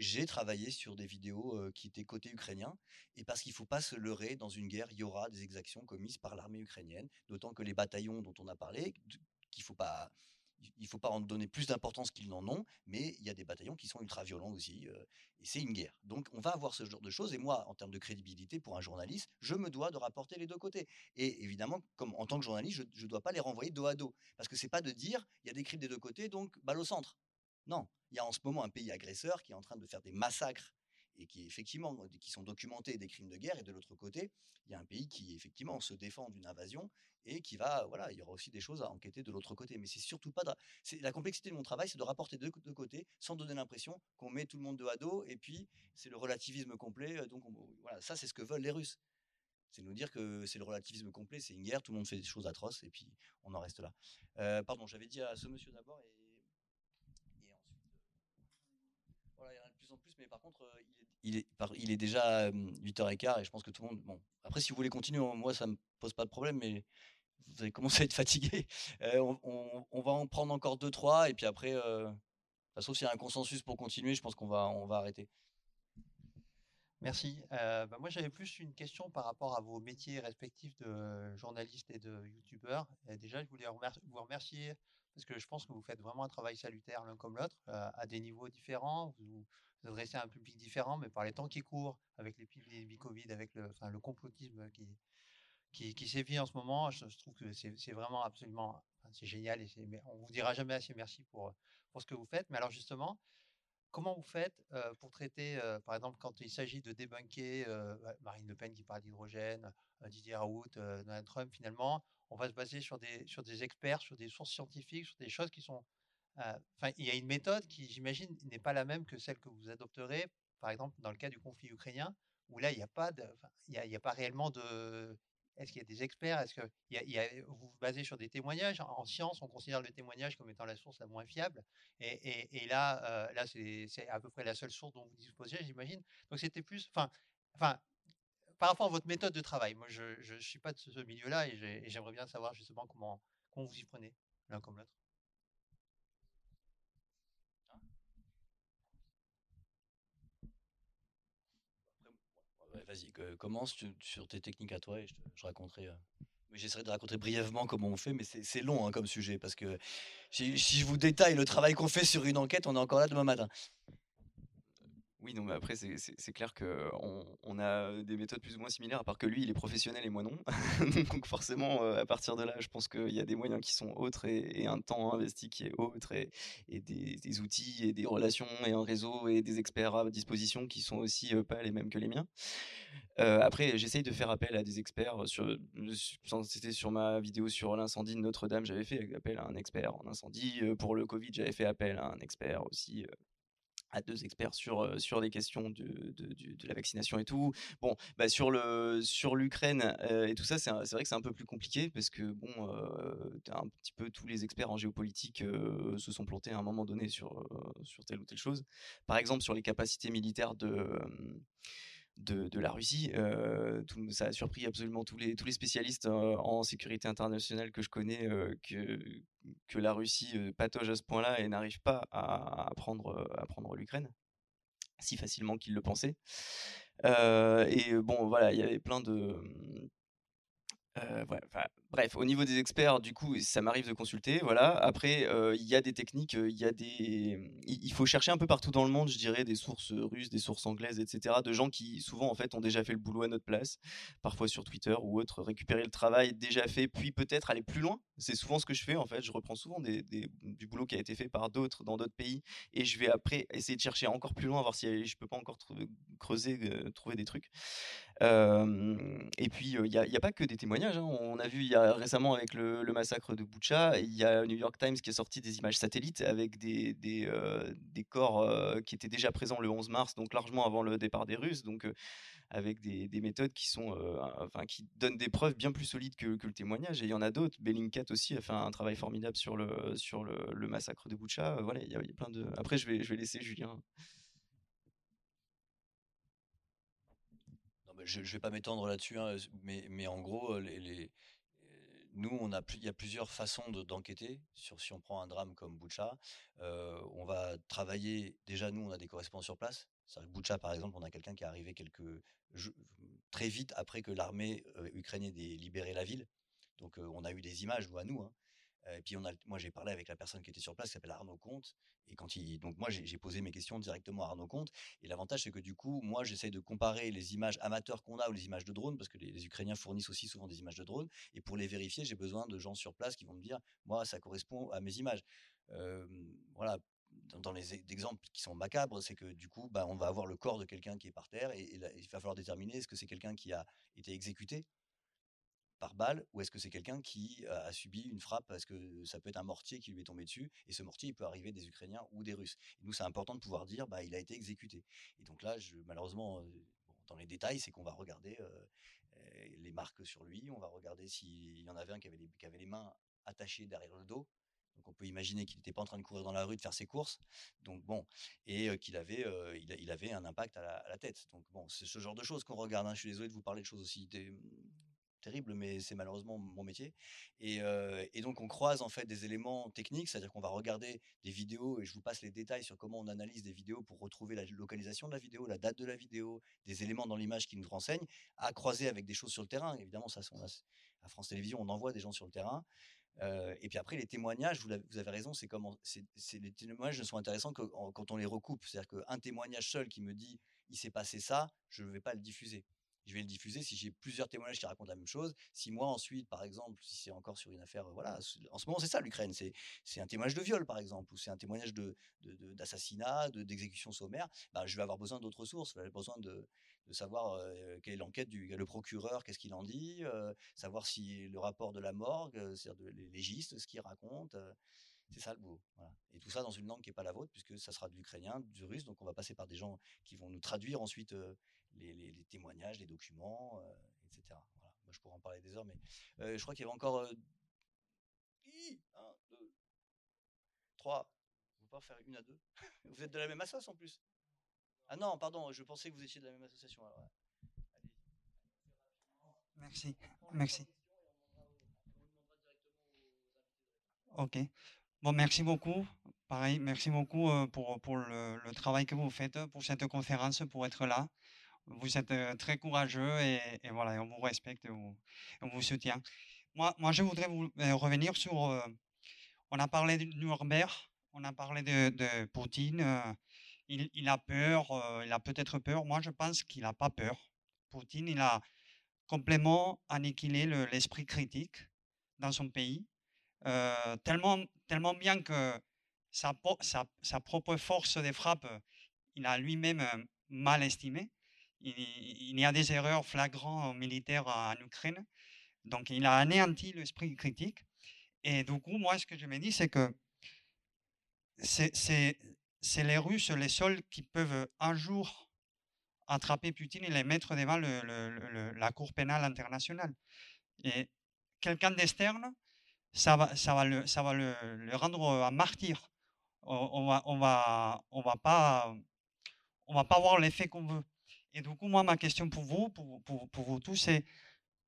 S1: j'ai travaillé sur des vidéos qui étaient côté ukrainien et parce qu'il ne faut pas se leurrer dans une guerre, il y aura des exactions commises par l'armée ukrainienne, d'autant que les bataillons dont on a parlé, qu'il faut pas il ne faut pas en donner plus d'importance qu'ils n'en ont, mais il y a des bataillons qui sont ultra violents aussi, euh, et c'est une guerre. Donc on va avoir ce genre de choses, et moi, en termes de crédibilité pour un journaliste, je me dois de rapporter les deux côtés. Et évidemment, comme en tant que journaliste, je ne dois pas les renvoyer dos à dos, parce que c'est pas de dire il y a des crimes des deux côtés, donc balle au centre. Non, il y a en ce moment un pays agresseur qui est en train de faire des massacres et qui effectivement qui sont documentés des crimes de guerre et de l'autre côté il y a un pays qui effectivement se défend d'une invasion et qui va voilà il y aura aussi des choses à enquêter de l'autre côté. Mais c'est surtout pas c'est la complexité de mon travail c'est de rapporter de deux côtés sans donner l'impression qu'on met tout le monde de à dos et puis c'est le relativisme complet euh, donc voilà ça c'est ce que veulent les Russes. C'est nous dire que c'est le relativisme complet c'est une guerre tout le monde fait des choses atroces et puis on en reste là. Euh, pardon j'avais dit à ce monsieur d'abord et en plus, mais par contre, euh, il est, il est, déjà 8h15 et je pense que tout le monde. Bon, après, si vous voulez continuer, moi, ça me pose pas de problème, mais vous allez commencer à être fatigué. (laughs) Euh, on, va en prendre encore 2-3 et puis après, euh, sauf s'il y a un consensus pour continuer, je pense qu'on va, on va arrêter.
S9: Merci. Bah, moi, j'avais plus une question par rapport à vos métiers respectifs de journaliste et de youtubeur. déjà, je voulais vous remercier parce que je pense que vous faites vraiment un travail salutaire l'un comme l'autre, à des niveaux différents. Vous adressez à un public différent, mais par les temps qui courent, avec l'épidémie Covid, avec le, enfin, le complotisme qui, qui, qui sévit en ce moment, je, trouve que c'est vraiment absolument c'est génial. Et on vous dira jamais assez merci pour, pour ce que vous faites. Mais alors justement, comment vous faites pour traiter, par exemple, quand il s'agit de débunker bah, Marine Le Pen qui parle d'hydrogène, Didier Raoult, Donald Trump, finalement, on va se baser sur des, sur des experts, sur des sources scientifiques, sur des choses qui sont Enfin, il y a une méthode qui, j'imagine, n'est pas la même que celle que vous adopterez, par exemple, dans le cas du conflit ukrainien, où là, il n'y a pas réellement de. Est-ce qu'il y a des experts Est-ce que vous vous basez sur des témoignages En science, on considère le témoignage comme étant la source la moins fiable. Et, là, là, c'est à peu près la seule source dont vous disposez, j'imagine. Donc, c'était plus, enfin, par rapport à votre méthode de travail. Moi, je ne suis pas de ce, milieu-là et j'aimerais bien savoir justement comment vous y prenez l'un comme l'autre.
S1: Vas-y, commence sur tes techniques à toi et je, raconterai. Euh, j'essaierai de raconter brièvement comment on fait, mais c'est long hein, comme sujet parce que si, je vous détaille le travail qu'on fait sur une enquête, on est encore là demain matin.
S3: Oui, non, mais après, c'est clair qu'on on a des méthodes plus ou moins similaires, à part que lui, il est professionnel et moi non. (laughs) Donc forcément, euh, à partir de là, je pense qu'il y a des moyens qui sont autres et, un temps investi qui est autre et, des, outils et des relations et un réseau et des experts à disposition qui sont aussi euh, pas les mêmes que les miens. Euh, après, j'essaye de faire appel à des experts. Sur, c'était sur ma vidéo sur l'incendie de Notre-Dame, j'avais fait appel à un expert en incendie. Pour le Covid, j'avais fait appel à un expert aussi à deux experts sur, sur les questions de, de, de, la vaccination et tout. Bon, bah sur le sur l'Ukraine et tout ça, c'est vrai que c'est un peu plus compliqué parce que bon, un petit peu tous les experts en géopolitique se sont plantés à un moment donné sur sur telle ou telle chose. Par exemple, sur les capacités militaires de de, la Russie. tout, ça a surpris absolument tous les, tous les spécialistes en sécurité internationale que je connais que, que la Russie patauge à ce point-là et n'arrive pas à, prendre, à prendre l'Ukraine. si facilement qu'ils le pensaient. Euh, et bon, voilà, il y avait plein de, euh, bref, au niveau des experts, du coup, ça m'arrive de consulter, voilà. Après, euh, il y a des techniques, il y a des il faut chercher un peu partout dans le monde, je dirais, des sources, russes, des sources anglaises etc. de gens qui, souvent, en fait, ont déjà fait le boulot à notre place, parfois sur Twitter ou autre, récupérer le travail déjà fait, puis peut-être aller plus loin. C'est souvent ce que je fais, en fait. Je reprends souvent du boulot qui a été fait par d'autres dans d'autres pays et je vais après essayer de chercher encore plus loin, voir si je peux pas encore creuser, trouver des trucs et puis, il n'y a, pas que des témoignages. Hein. On a vu y a, récemment avec le, massacre de Boucha, il y a New York Times qui a sorti des images satellites avec des, des, corps qui étaient déjà présents le 11 mars, donc largement avant le départ des Russes. Donc, avec des, des, méthodes qui sont, enfin, qui donnent des preuves bien plus solides que, que le témoignage. Et il y en a d'autres. Bellingcat aussi a fait un travail formidable sur le, sur le, massacre de Boucha. Voilà, il y, a, plein de. Après, je vais, je vais laisser Julien.
S1: Je ne vais pas m'étendre là-dessus, hein, mais, en gros, les, nous, il y a plusieurs façons d'enquêter. sur si on prend un drame comme Boucha, on va travailler. Déjà, nous, on a des correspondants sur place. Boucha, par exemple, on a quelqu'un qui est arrivé très vite après que l'armée ukrainienne ait libéré la ville. Donc, on a eu des images, nous, à nous. Hein. Et puis on a, moi j'ai parlé avec la personne qui était sur place, qui s'appelle Arnaud Comte. Et quand il, donc moi j'ai posé mes questions directement à Arnaud Comte. Et l'avantage c'est que du coup, moi j'essaie de comparer les images amateurs qu'on a ou les images de drones, parce que les, Ukrainiens fournissent aussi souvent des images de drones. Et pour les vérifier, j'ai besoin de gens sur place qui vont me dire, moi ça correspond à mes images. voilà, dans, les e, exemples qui sont macabres, c'est que du coup, bah, on va avoir le corps de quelqu'un qui est par terre et il va falloir déterminer est-ce que c'est quelqu'un qui a été exécuté par balle ou est-ce que c'est quelqu'un qui a subi une frappe parce que ça peut être un mortier qui lui est tombé dessus et ce mortier il peut arriver des Ukrainiens ou des Russes. Et nous c'est important de pouvoir dire bah il a été exécuté. Et donc là malheureusement dans les détails c'est qu'on va regarder les marques sur lui, on va regarder s'il y en avait un qui avait, les, avait les mains attachées derrière le dos. Donc on peut imaginer qu'il n'était pas en train de courir dans la rue de faire ses courses. Donc bon, et qu'il avait, il, avait un impact à la, tête. Donc bon, c'est ce genre de choses qu'on regarde. Hein. Je suis désolé de vous parler de choses aussi terrible, mais c'est malheureusement mon métier. Et, donc on croise en fait des éléments techniques, c'est-à-dire qu'on va regarder des vidéos et je vous passe les détails sur comment on analyse des vidéos pour retrouver la localisation de la vidéo, la date de la vidéo, des éléments dans l'image qui nous renseignent, à croiser avec des choses sur le terrain. Évidemment, ça, à France Télévisions, on envoie des gens sur le terrain. et puis après, les témoignages, vous, avez raison, c'est comment, les témoignages ne sont intéressants que quand on les recoupe. C'est-à-dire qu'un témoignage seul qui me dit il s'est passé ça, je ne vais pas le diffuser je vais le diffuser si j'ai plusieurs témoignages qui racontent la même chose. Si moi ensuite, par exemple, si c'est encore sur une affaire, voilà, en ce moment c'est ça l'Ukraine, c'est c'est un témoignage de viol par exemple, ou c'est un témoignage de d'assassinat, de, d'exécution sommaire. Bah, je vais avoir besoin d'autres sources, j'ai besoin de, de savoir euh, quelle est l'enquête du le procureur, qu'est-ce qu'il en dit, euh, savoir si le rapport de la morgue, euh, c'est-à-dire les légistes, ce qu'il raconte. c'est ça le boulot. Et tout ça dans une langue qui n'est pas la vôtre, puisque ça sera de l'ukrainien, du russe. Donc on va passer par des gens qui vont nous traduire ensuite les, témoignages, les documents, euh, etc. Voilà. Moi, je pourrais en parler des heures, mais euh, je crois qu'il y avait encore. Euh, un, deux, trois. On peut pas faire une à deux. (laughs) vous êtes de la même association en plus. Ah non, pardon, je pensais que vous étiez de la même association. Alors,
S10: Merci. Merci. Ok. Bon, merci beaucoup. Pareil, merci beaucoup pour, pour le, le, travail que vous faites, pour cette conférence, pour être là. Vous êtes très courageux et, voilà, on vous respecte et on, vous soutient. Moi, moi, je voudrais vous revenir sur. on a parlé de Nuremberg, on a parlé de, Poutine. il, a peur, il a peut-être peur. Moi, je pense qu'il n'a pas peur. Poutine, il a complètement annihilé l'esprit critique dans son pays, tellement, tellement bien que sa, sa, sa, propre force de frappe, il a lui-même mal estimé il, y a des erreurs flagrantes militaires en Ukraine. Donc, il a anéanti l'esprit critique. Et du coup, moi, ce que je me dis, c'est que c'est les Russes les seuls qui peuvent un jour attraper Poutine et les mettre devant la Cour pénale internationale. Et quelqu'un d'externe, ça va, le, rendre un martyr. On on va pas avoir l'effet qu'on veut. Et du coup, moi, ma question pour vous, pour, vous tous, c'est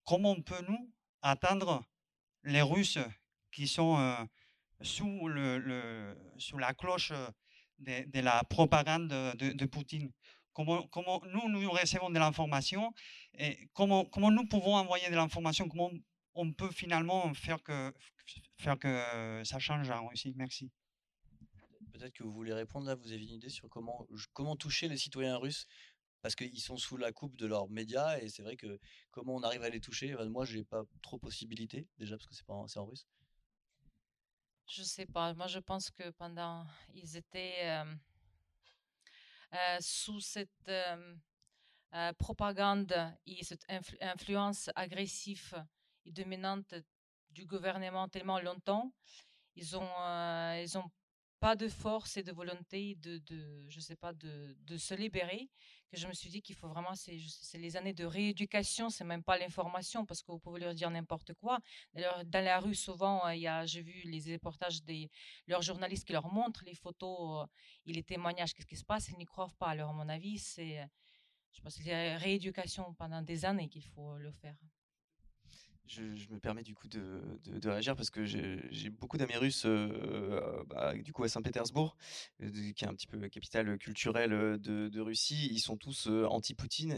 S10: comment peut nous atteindre les Russes qui sont euh, sous, la cloche de, la propagande de, Poutine? Comment, nous, nous recevons de l'information et comment, nous pouvons envoyer de l'information, comment on peut finalement faire que, ça change en Russie? Merci.
S1: Peut-être que vous voulez répondre là, vous avez une idée sur comment toucher les citoyens russes parce qu'ils sont sous la coupe de leurs médias et c'est vrai que comment on arrive à les toucher, moi j'ai pas trop possibilité déjà parce que c'est en, en russe.
S4: Je sais pas. Moi, je pense que pendant ils étaient euh, euh, sous cette euh, propagande et cette influence agressive et dominante du gouvernement tellement longtemps, ils ont ils ont pas de force et de volonté de je sais pas de, de se libérer que je me suis dit qu'il faut vraiment, c'est les années de rééducation, c'est même pas l'information, parce que vous pouvez leur dire n'importe quoi. D'ailleurs, dans la rue, souvent, a, j'ai vu les reportages des leurs journalistes qui leur montrent les photos et les témoignages, qu'est-ce qui se passe, ils n'y croient pas. Alors, à mon avis, c'est, je pense, c'est la rééducation pendant des années qu'il faut le faire.
S3: Je, me permets du coup de, réagir parce que j'ai beaucoup d'amis russes euh, bah, du coup à Saint-Pétersbourg, euh, qui est un petit peu capitale culturelle euh, de, Russie. Ils sont tous anti-Poutine.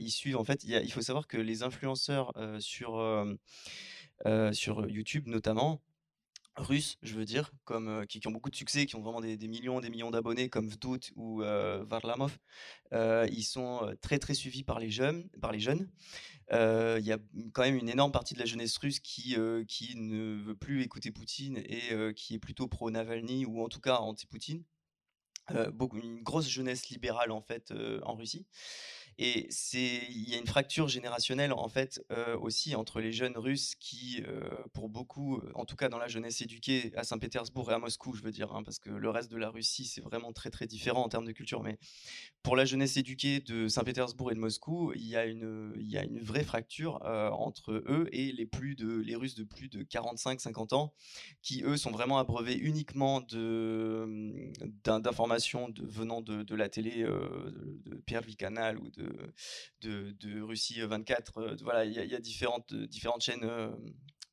S3: ils suivent en fait. Il, faut savoir que les influenceurs sur sur YouTube notamment russes, je veux dire, comme qui, ont beaucoup de succès, qui ont vraiment des, millions, des millions d'abonnés, comme Vdout ou Varlamov, ils sont très très suivis par les jeunes, par les jeunes. Il y a quand même une énorme partie de la jeunesse russe qui qui ne veut plus écouter Poutine et qui est plutôt pro Navalny ou en tout cas anti-Poutine. une grosse jeunesse libérale en fait en Russie. Et il y a une fracture générationnelle en fait euh, aussi entre les jeunes Russes qui, euh, pour beaucoup, en tout cas dans la jeunesse éduquée à Saint-Pétersbourg et à Moscou, je veux dire, hein, parce que le reste de la Russie c'est vraiment très très différent en termes de culture. Mais pour la jeunesse éduquée de Saint-Pétersbourg et de Moscou, il y a une, vraie fracture euh, entre eux et les Russes de plus de 45-50 ans, qui eux sont vraiment abreuvés uniquement de d'informations venant de, de, la télé, de Pierre Canal ou de de, Russie 24. Euh, voilà, il y, a différentes, différentes chaînes euh,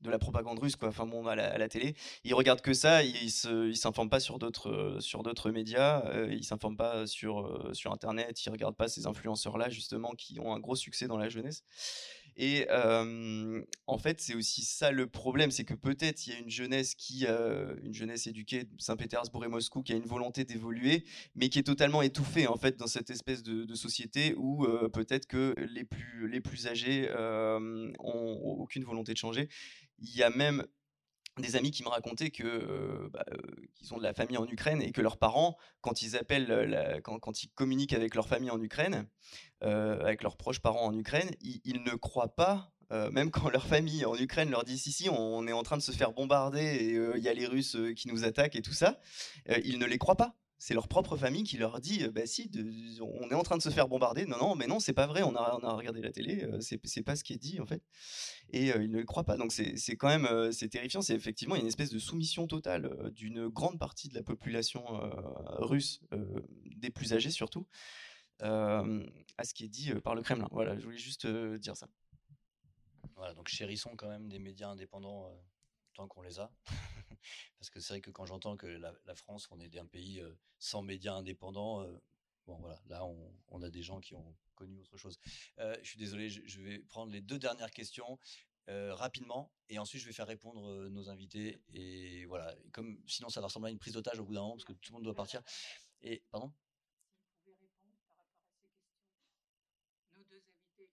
S3: de la propagande russe quoi enfin bon à la, télé ils regardent que ça ils ils s'informent pas sur d'autres euh, médias ils s'informent pas sur sur internet ils regardent pas ces influenceurs là justement qui ont un gros succès dans la jeunesse et en fait, c'est aussi ça le problème, c'est que peut-être il y a une jeunesse qui, une jeunesse éduquée Saint-Pétersbourg et Moscou, qui a une volonté d'évoluer, mais qui est totalement étouffée en fait dans cette espèce de, société où peut-être que les plus les plus âgés ont aucune volonté de changer. Il y a même des amis qui me racontaient que bah, qu'ils ont de la famille en Ukraine et que leurs parents, quand ils appellent, quand, quand, ils communiquent avec leur famille en Ukraine, avec leurs proches parents en Ukraine, ils, ne croient pas. même quand leur famille en Ukraine leur dit si si on est en train de se faire bombarder et il y a les Russes qui nous attaquent et tout ça, ils ne les croient pas c'est leur propre famille qui leur dit bah si on est en train de se faire bombarder. Non non mais non c'est pas vrai on a, on a regardé la télé c'est pas ce qui est dit en fait. Et ils ne le croient pas. Donc c'est quand même c'est terrifiant. C'est effectivement une espèce de soumission totale d'une grande partie de la population russe des plus âgés surtout à ce qui est dit par le Kremlin. Voilà je voulais juste dire ça.
S1: Voilà donc chérissons quand même des médias indépendants tant qu'on les a. (laughs) Parce que c'est vrai que quand j'entends que la, France, on est un pays euh, sans médias indépendants, euh, bon voilà, là on, a des gens qui ont connu autre chose. Euh, je suis désolé, je, vais prendre les deux dernières questions. rapidement et ensuite je vais faire répondre nos invités. Et voilà comme sinon ça va ressembler à une prise d'otage au bout d'un moment parce que tout le monde doit partir. Et pardon?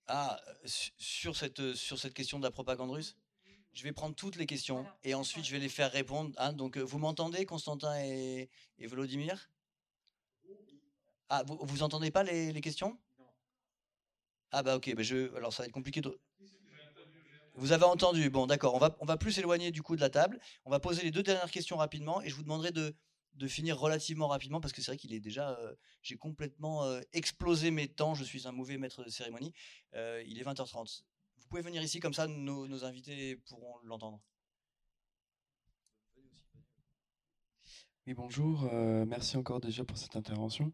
S1: Ah sur cette sur cette question de la propagande russe? Je vais prendre toutes les questions et ensuite je vais les faire répondre. Hein. donc, euh, vous m'entendez, Constantin et, et Volodymyr? Ah, vous, vous entendez pas les, questions? Ah bah ok, bah je, alors ça va être compliqué de... Vous avez entendu, bon d'accord, on va, on va plus s'éloigner du coup de la table. On va poser les deux dernières questions rapidement et je vous demanderai de, de finir relativement rapidement parce que c'est vrai qu'il est déjà, euh, j'ai complètement euh, explosé mes temps, je suis un mauvais maître de cérémonie. il est 20h30 pouvez venir ici, comme ça nos, invités pourront l'entendre.
S11: Oui, bonjour. Euh, merci encore déjà pour cette intervention.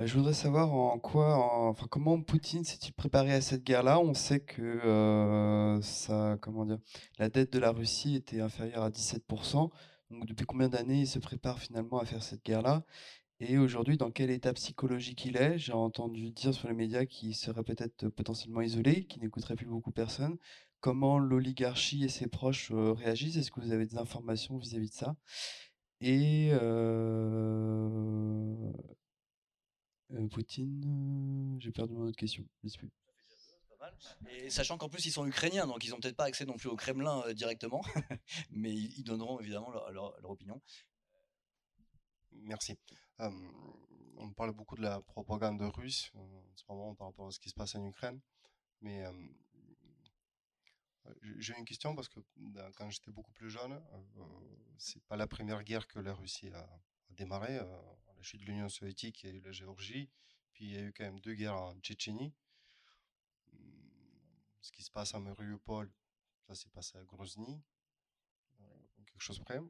S11: Euh, je voudrais savoir en quoi, enfin, comment Poutine s'est-il préparé à cette guerre-là? On sait que euh, ça, comment dire, la dette de la Russie était inférieure à 17%. Donc, depuis combien d'années il se prépare finalement à faire cette guerre-là? Et aujourd'hui, dans quel état psychologique il est? J'ai entendu dire sur les médias qu'il serait peut-être potentiellement isolé, qu'il n'écouterait plus beaucoup personne. Comment l'oligarchie et ses proches euh, réagissent? Est-ce que vous avez des informations vis-à-vis de ça? Et euh, euh, Poutine, j'ai perdu mon autre question. Je sais plus.
S1: Et sachant qu'en plus ils sont ukrainiens, donc ils n'ont peut-être pas accès non plus au Kremlin euh, directement, (laughs) mais ils, ils donneront évidemment leur, leur- leur opinion.
S12: Merci. On parle beaucoup de la propagande russe en ce moment par rapport à ce qui se passe en Ukraine, mais j'ai une question parce que quand j'étais beaucoup plus jeune, c'est pas la première guerre que la Russie a, a démarré. la chute de l'Union soviétique, il y a eu la Géorgie, puis il y a eu quand même deux guerres en Tchétchénie. Ce qui se passe à Mariupol, ça s'est passé à Grozny, quelque chose près.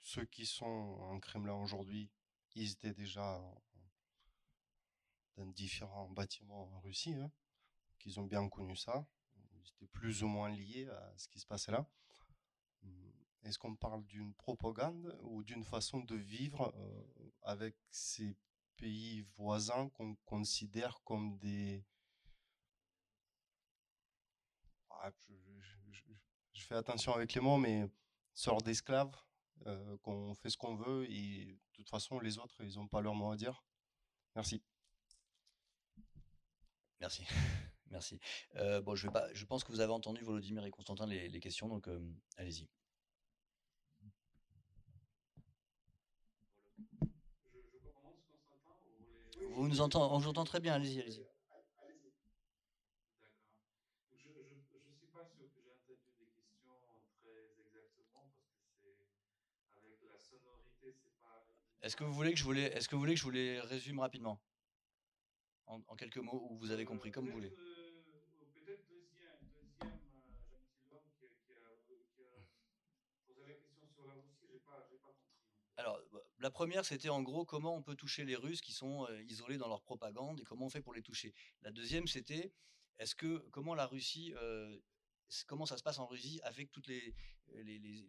S12: Ceux qui sont en Kremlin aujourd'hui, ils étaient déjà dans différents bâtiments en Russie, hein, qu'ils ont bien connu ça. Ils étaient plus ou moins liés à ce qui se passait là. Hum, Est-ce qu'on parle d'une propagande ou d'une façon de vivre avec ces pays voisins qu'on considère comme des... Ah, je fais attention avec les mots, mais sorte d'esclaves, euh, qu'on fait ce qu'on veut et de toute façon, les autres, ils n'ont pas leur mot à dire. Merci.
S1: Merci. (laughs) Merci. Euh, bon, je, vais pas, je pense que vous avez entendu Volodymyr et Constantin les, les questions, donc euh, allez-y. Vous nous entendez, on vous entend très bien, allez-y, allez-y.
S13: Je ne suis pas sûr que j'ai entendu des questions très exactement parce que c'est avec la sonorité, c'est pas.
S1: Est-ce que vous voulez que je vous les, est-ce que vous voulez que je vous les résume rapidement? En, en quelques mots ou vous avez compris comme vous voulez
S13: Euh, Peut-être deuxième, deuxième euh.
S1: Alors, la première, c'était en gros comment on peut toucher les Russes qui sont euh, isolés dans leur propagande et comment on fait pour les toucher. La deuxième, c'était est-ce que comment la Russie, euh, comment ça se passe en Russie avec toutes les,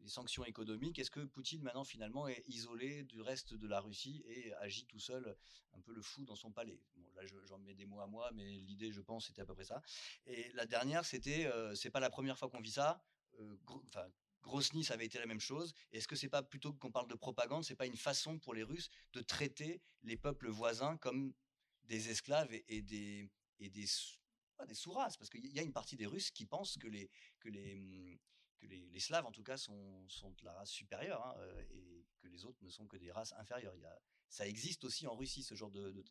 S1: sanctions économiques? Est-ce que Poutine maintenant finalement est isolé du reste de la Russie et agit tout seul, un peu le fou dans son palais? Là, je- j'en mets des mots à moi, mais l'idée, je pense, c'était à peu près ça. Et la dernière, c'était euh, c'est pas la première fois qu'on vit ça. euh, ça avait été la même chose. Est-ce que c'est pas plutôt qu'on parle de propagande, c'est pas une façon pour les Russes de traiter les peuples voisins comme des esclaves et, des des sous-races parce qu'il y a une partie des Russes qui pensent que les que les hum, que les, Slaves en tout cas sont, sont la race supérieure hein, euh, et que les autres ne sont que des races inférieures. Il y a, ça existe aussi en Russie ce genre de,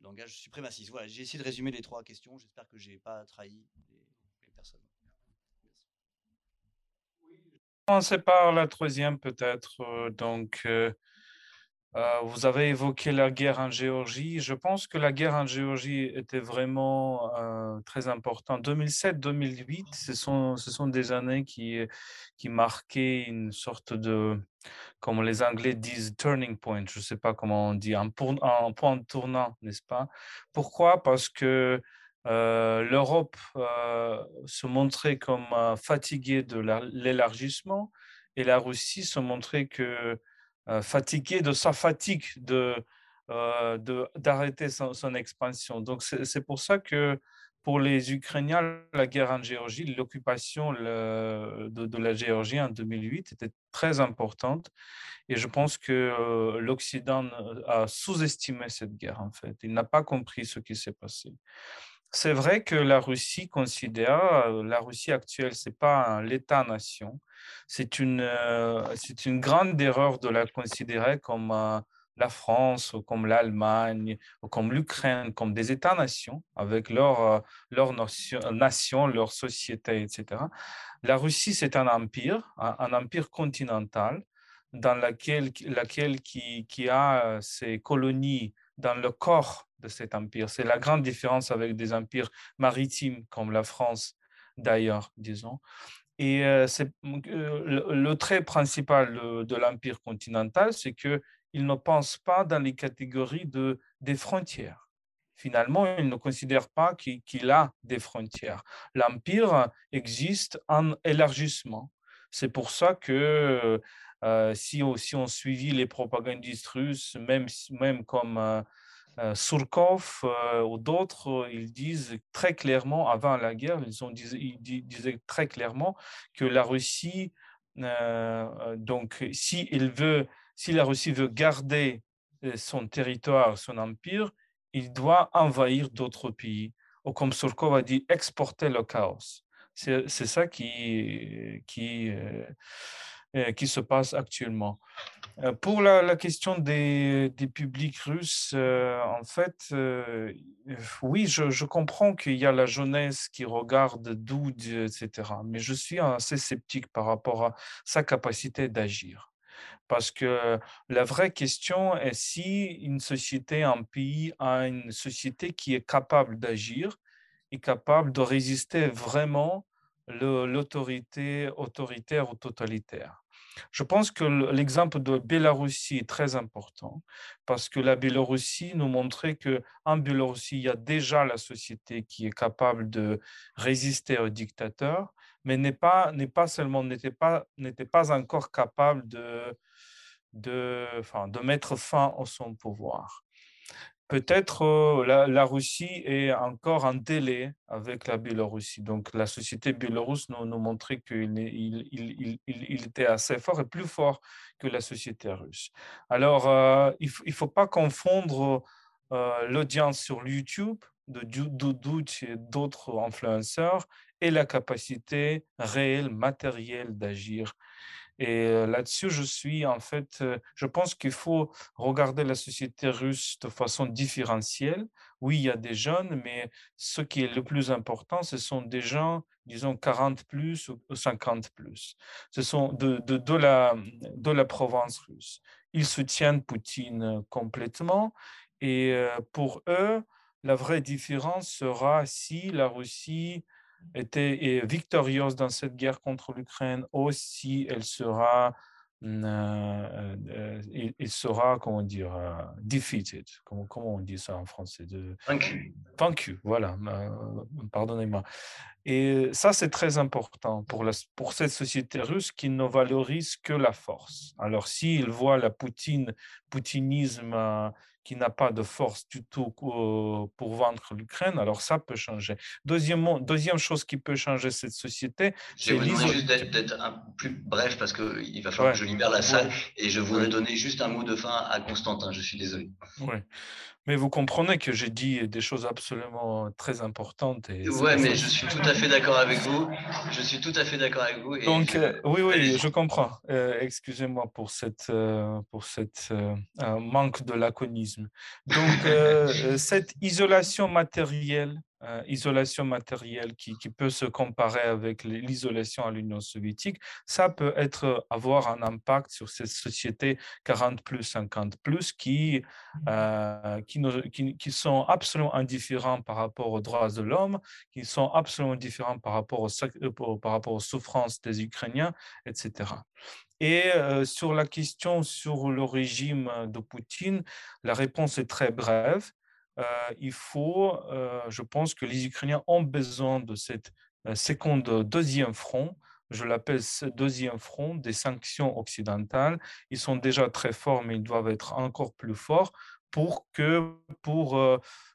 S1: langage suprémaciste. Voilà, j'ai essayé de résumer les trois questions. J'espère que j'ai pas trahi les, les personnes.
S6: commencer par la troisième peut-être. euh, Donc, euh, vous avez évoqué la guerre en Géorgie. Je pense que la guerre en Géorgie était vraiment euh, très importante. 2007-2008, ce sont, ce sont des années qui, qui marquaient une sorte de, comme les Anglais disent, turning point. Je ne sais pas comment on dit, un, pour- un point tournant, n'est-ce pas? Pourquoi? Parce que euh, l'Europe euh, se montrait comme euh, fatiguée de la- l'élargissement et la Russie se montrait que euh, fatiguée de sa fatigue de, euh, d'arrêter son, expansion. Donc c'est pour ça que pour les Ukrainiens, la guerre en Géorgie, l'occupation de la Géorgie en 2008 était très importante. Et je pense que euh, l'Occident a sous-estimé cette guerre, en fait. Il n'a pas compris ce qui s'est passé. C'est vrai que la Russie considère, euh, la Russie actuelle, c'est pas l'État-nation. C'est une, euh, c'est une grande erreur de la considérer comme euh, la France, ou comme l'Allemagne, ou comme l'Ukraine, comme des États-nations, avec leur, leur nation, leur société, etc. La Russie, c'est un empire, un, empire continental, dans laquelle, laquelle qui, qui a ses colonies dans le corps de cet empire. C'est la grande différence avec des empires maritimes comme la France, d'ailleurs, disons. Et euh, euh, le, trait principal de, l'empire continental, c'est qu'il ne pense pas dans les catégories de, des frontières. Finalement, il ne considère pas qu'il a des frontières. L'empire existe en élargissement. C'est pour ça que Euh, si, on, si on suivit les propagandistes russes, même, même comme euh, Surkov euh, ou d'autres, ils disent très clairement, avant la guerre, ils, ont disaient très clairement que la Russie, euh, donc si, il veut, si la Russie veut garder son territoire, son empire, il doit envahir d'autres pays. Ou comme Surkov a dit, exporter le chaos. C'est ça qui, qui, qui se passe actuellement. Pour la, question des, des, publics russes, en fait, oui, je, je comprends qu'il y a la jeunesse qui regarde Doud, etc. Mais je suis assez sceptique par rapport à sa capacité d'agir. Parce que la vraie question est si une société, un pays a une société qui est capable d'agir et capable de résister vraiment l'autorité autoritaire ou totalitaire. Je pense que l'exemple de Biélorussie est très important parce que la Biélorussie nous montrait qu'en Biélorussie, il y a déjà la société qui est capable de résister au dictateur, mais n'est pas, n'est pas seulement, n'était pas, n'était pas encore capable de, de, enfin, de mettre fin à son pouvoir peut-être la, la, Russie est encore en délai avec la Biélorussie. Donc la société biélorusse nous, nous montrait qu'il il, il, il, était assez fort et plus fort que la société russe. Alors euh, il ne faut pas confondre euh, l'audience sur YouTube de Doudou et d'autres influenceurs et la capacité réelle, matérielle d'agir et là-dessus, je suis en fait, je pense qu'il faut regarder la société russe de façon différentielle. Oui, il y a des jeunes, mais ce qui est le plus important, ce sont des gens, disons, 40 plus ou 50 plus. Ce sont de, de, de, la, de la province russe. Ils soutiennent Poutine complètement. Et pour eux, la vraie différence sera si la Russie était victorieuse dans cette guerre contre l'Ukraine, aussi elle sera, euh, euh, il, sera, comment dire, euh, defeated. Comment, comment, on dit ça en français de...
S1: Vaincu.
S6: Vaincu, voilà, pardonnez-moi. Et ça, c'est très important pour, la, pour cette société russe qui ne valorise que la force. Alors, s'ils voient la Poutine, poutinisme qui n'a pas de force du tout pour vaincre l'Ukraine, alors ça peut changer. Deuxièmement, deuxième chose qui peut changer cette société,
S1: c'est juste d'être un plus bref parce qu'il va falloir que je libère la salle et je voudrais donner juste un mot de fin à Constantin. Je suis désolé.
S6: Mais vous comprenez que j'ai dit des choses absolument très importantes. Et
S1: ouais, mais je suis tout à fait d'accord avec vous. Je suis tout à fait d'accord avec vous.
S6: Donc, euh, oui, oui, je comprends. Euh, excusez-moi pour cette, euh, pour cette manque de laconisme. Donc, cette isolation matérielle euh, isolation matérielle qui, qui, peut se comparer avec l'isolation à l'Union soviétique, ça peut être, avoir un impact sur ces sociétés 40 plus, 50 plus qui, euh, qui, qui, qui, sont absolument indifférents par rapport aux droits de l'homme, qui sont absolument différents par rapport, au, euh, par rapport aux souffrances des Ukrainiens, etc. Et sur la question sur le régime de Poutine, la réponse est très brève. Euh, il faut, euh, je pense que les Ukrainiens ont besoin de cette euh, seconde, deuxième front, je l'appelle ce deuxième front des sanctions occidentales. Ils sont déjà très forts, mais ils doivent être encore plus forts pour, que, pour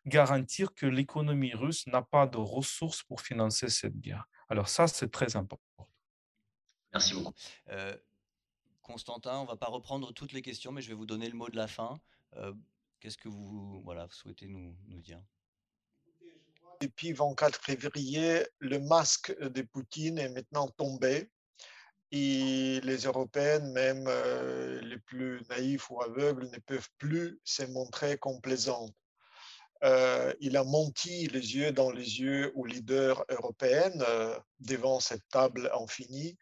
S6: garantir que l'économie russe n'a pas de ressources pour financer cette guerre. Alors ça, c'est très important.
S1: Merci beaucoup.
S14: Constantin, on ne va pas reprendre toutes les questions, mais je vais vous donner le mot de la fin. Qu'est-ce que vous, souhaitez nous, dire?
S5: Depuis 24 février, le masque de Poutine est maintenant tombé et les Européennes, même euh, les plus naïfs ou aveugles, ne peuvent plus se montrer complaisantes. Euh, il a menti les yeux dans les yeux aux leaders européennes euh, devant cette table infinie.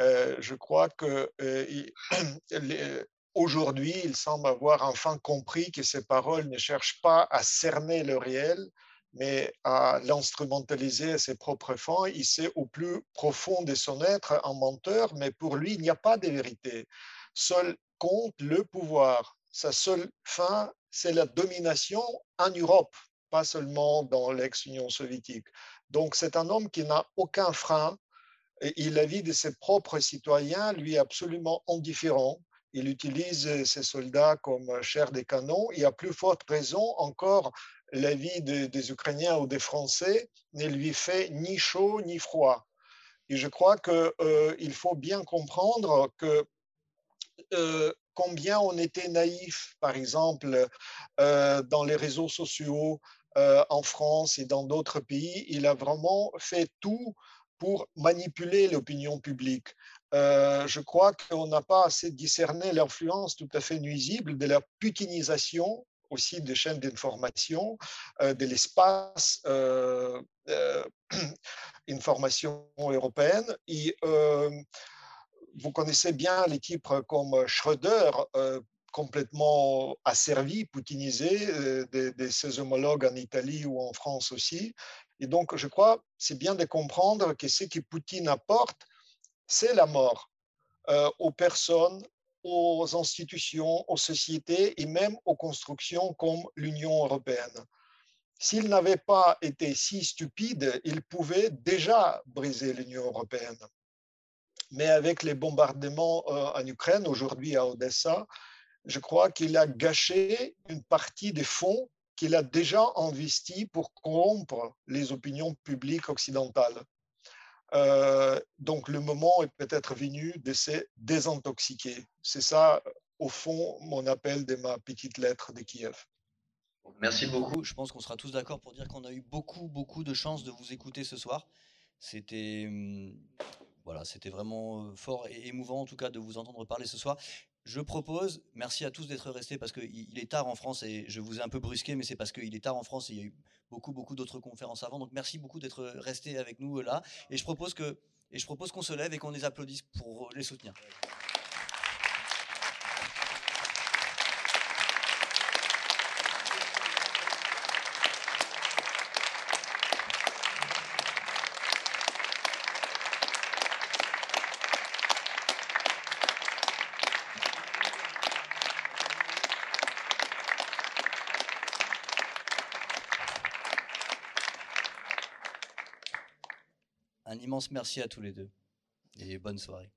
S5: Euh, je crois que (clears throat) Aujourd'hui, il semble avoir enfin compris que ses paroles ne cherchent pas à cerner le réel, mais à l'instrumentaliser à ses propres fins. Il sait au plus profond de son être un menteur, mais pour lui, il n'y a pas de vérité. Seul compte le pouvoir. Sa seule fin, c'est la domination en Europe, pas seulement dans l'ex-Union soviétique. Donc c'est un homme qui n'a aucun frein et l'avis de ses propres citoyens lui est absolument indifférent. Il utilise ses soldats comme chair des canons et à plus forte raison encore, l'avis des Ukrainiens ou des Français ne lui fait ni chaud ni froid. Et je crois qu'il euh, faut bien comprendre que euh, combien on était naïf, par exemple, euh, dans les réseaux sociaux en France et dans d'autres pays. Il a vraiment fait tout pour manipuler l'opinion publique. Je crois qu'on n'a pas assez discerné l'influence tout à fait nuisible de la putinisation aussi des chaînes d'information, de l'espace (clears throat) information européenne. Vous connaissez bien les titres comme Schröder, complètement asservi, poutinisé, de, de, ses homologues en Italie ou en France aussi. Et donc, je crois, c'est bien de comprendre que ce que Poutine apporte, c'est la mort aux personnes, aux institutions, aux sociétés et même aux constructions comme l'Union européenne. S'il n'avait pas été si stupide, il pouvait déjà briser l'Union européenne. Mais avec les bombardements euh, en Ukraine, aujourd'hui à Odessa, je crois qu'il a gâché une partie des fonds qu'il a déjà investis pour corrompre les opinions publiques occidentales. Euh, donc le moment est peut-être venu de se désintoxiquer. C'est ça, au fond, mon appel de ma petite lettre de Kiev.
S1: Merci beaucoup. Je pense qu'on sera tous d'accord pour dire qu'on a eu beaucoup, beaucoup de chance de vous écouter ce soir. C'était hum, voilà, c'était vraiment euh, fort et émouvant en tout cas de vous entendre parler ce soir. Je propose, merci à tous d'être restés parce qu'il est tard en France et je vous ai un peu brusqué, mais c'est parce qu'il est tard en France et il y a eu beaucoup, beaucoup d'autres conférences avant. Donc merci beaucoup d'être restés avec nous là. Et je propose et je propose qu'on se lève et qu'on les applaudisse pour les soutenir. Immense merci à tous les deux et bonne soirée.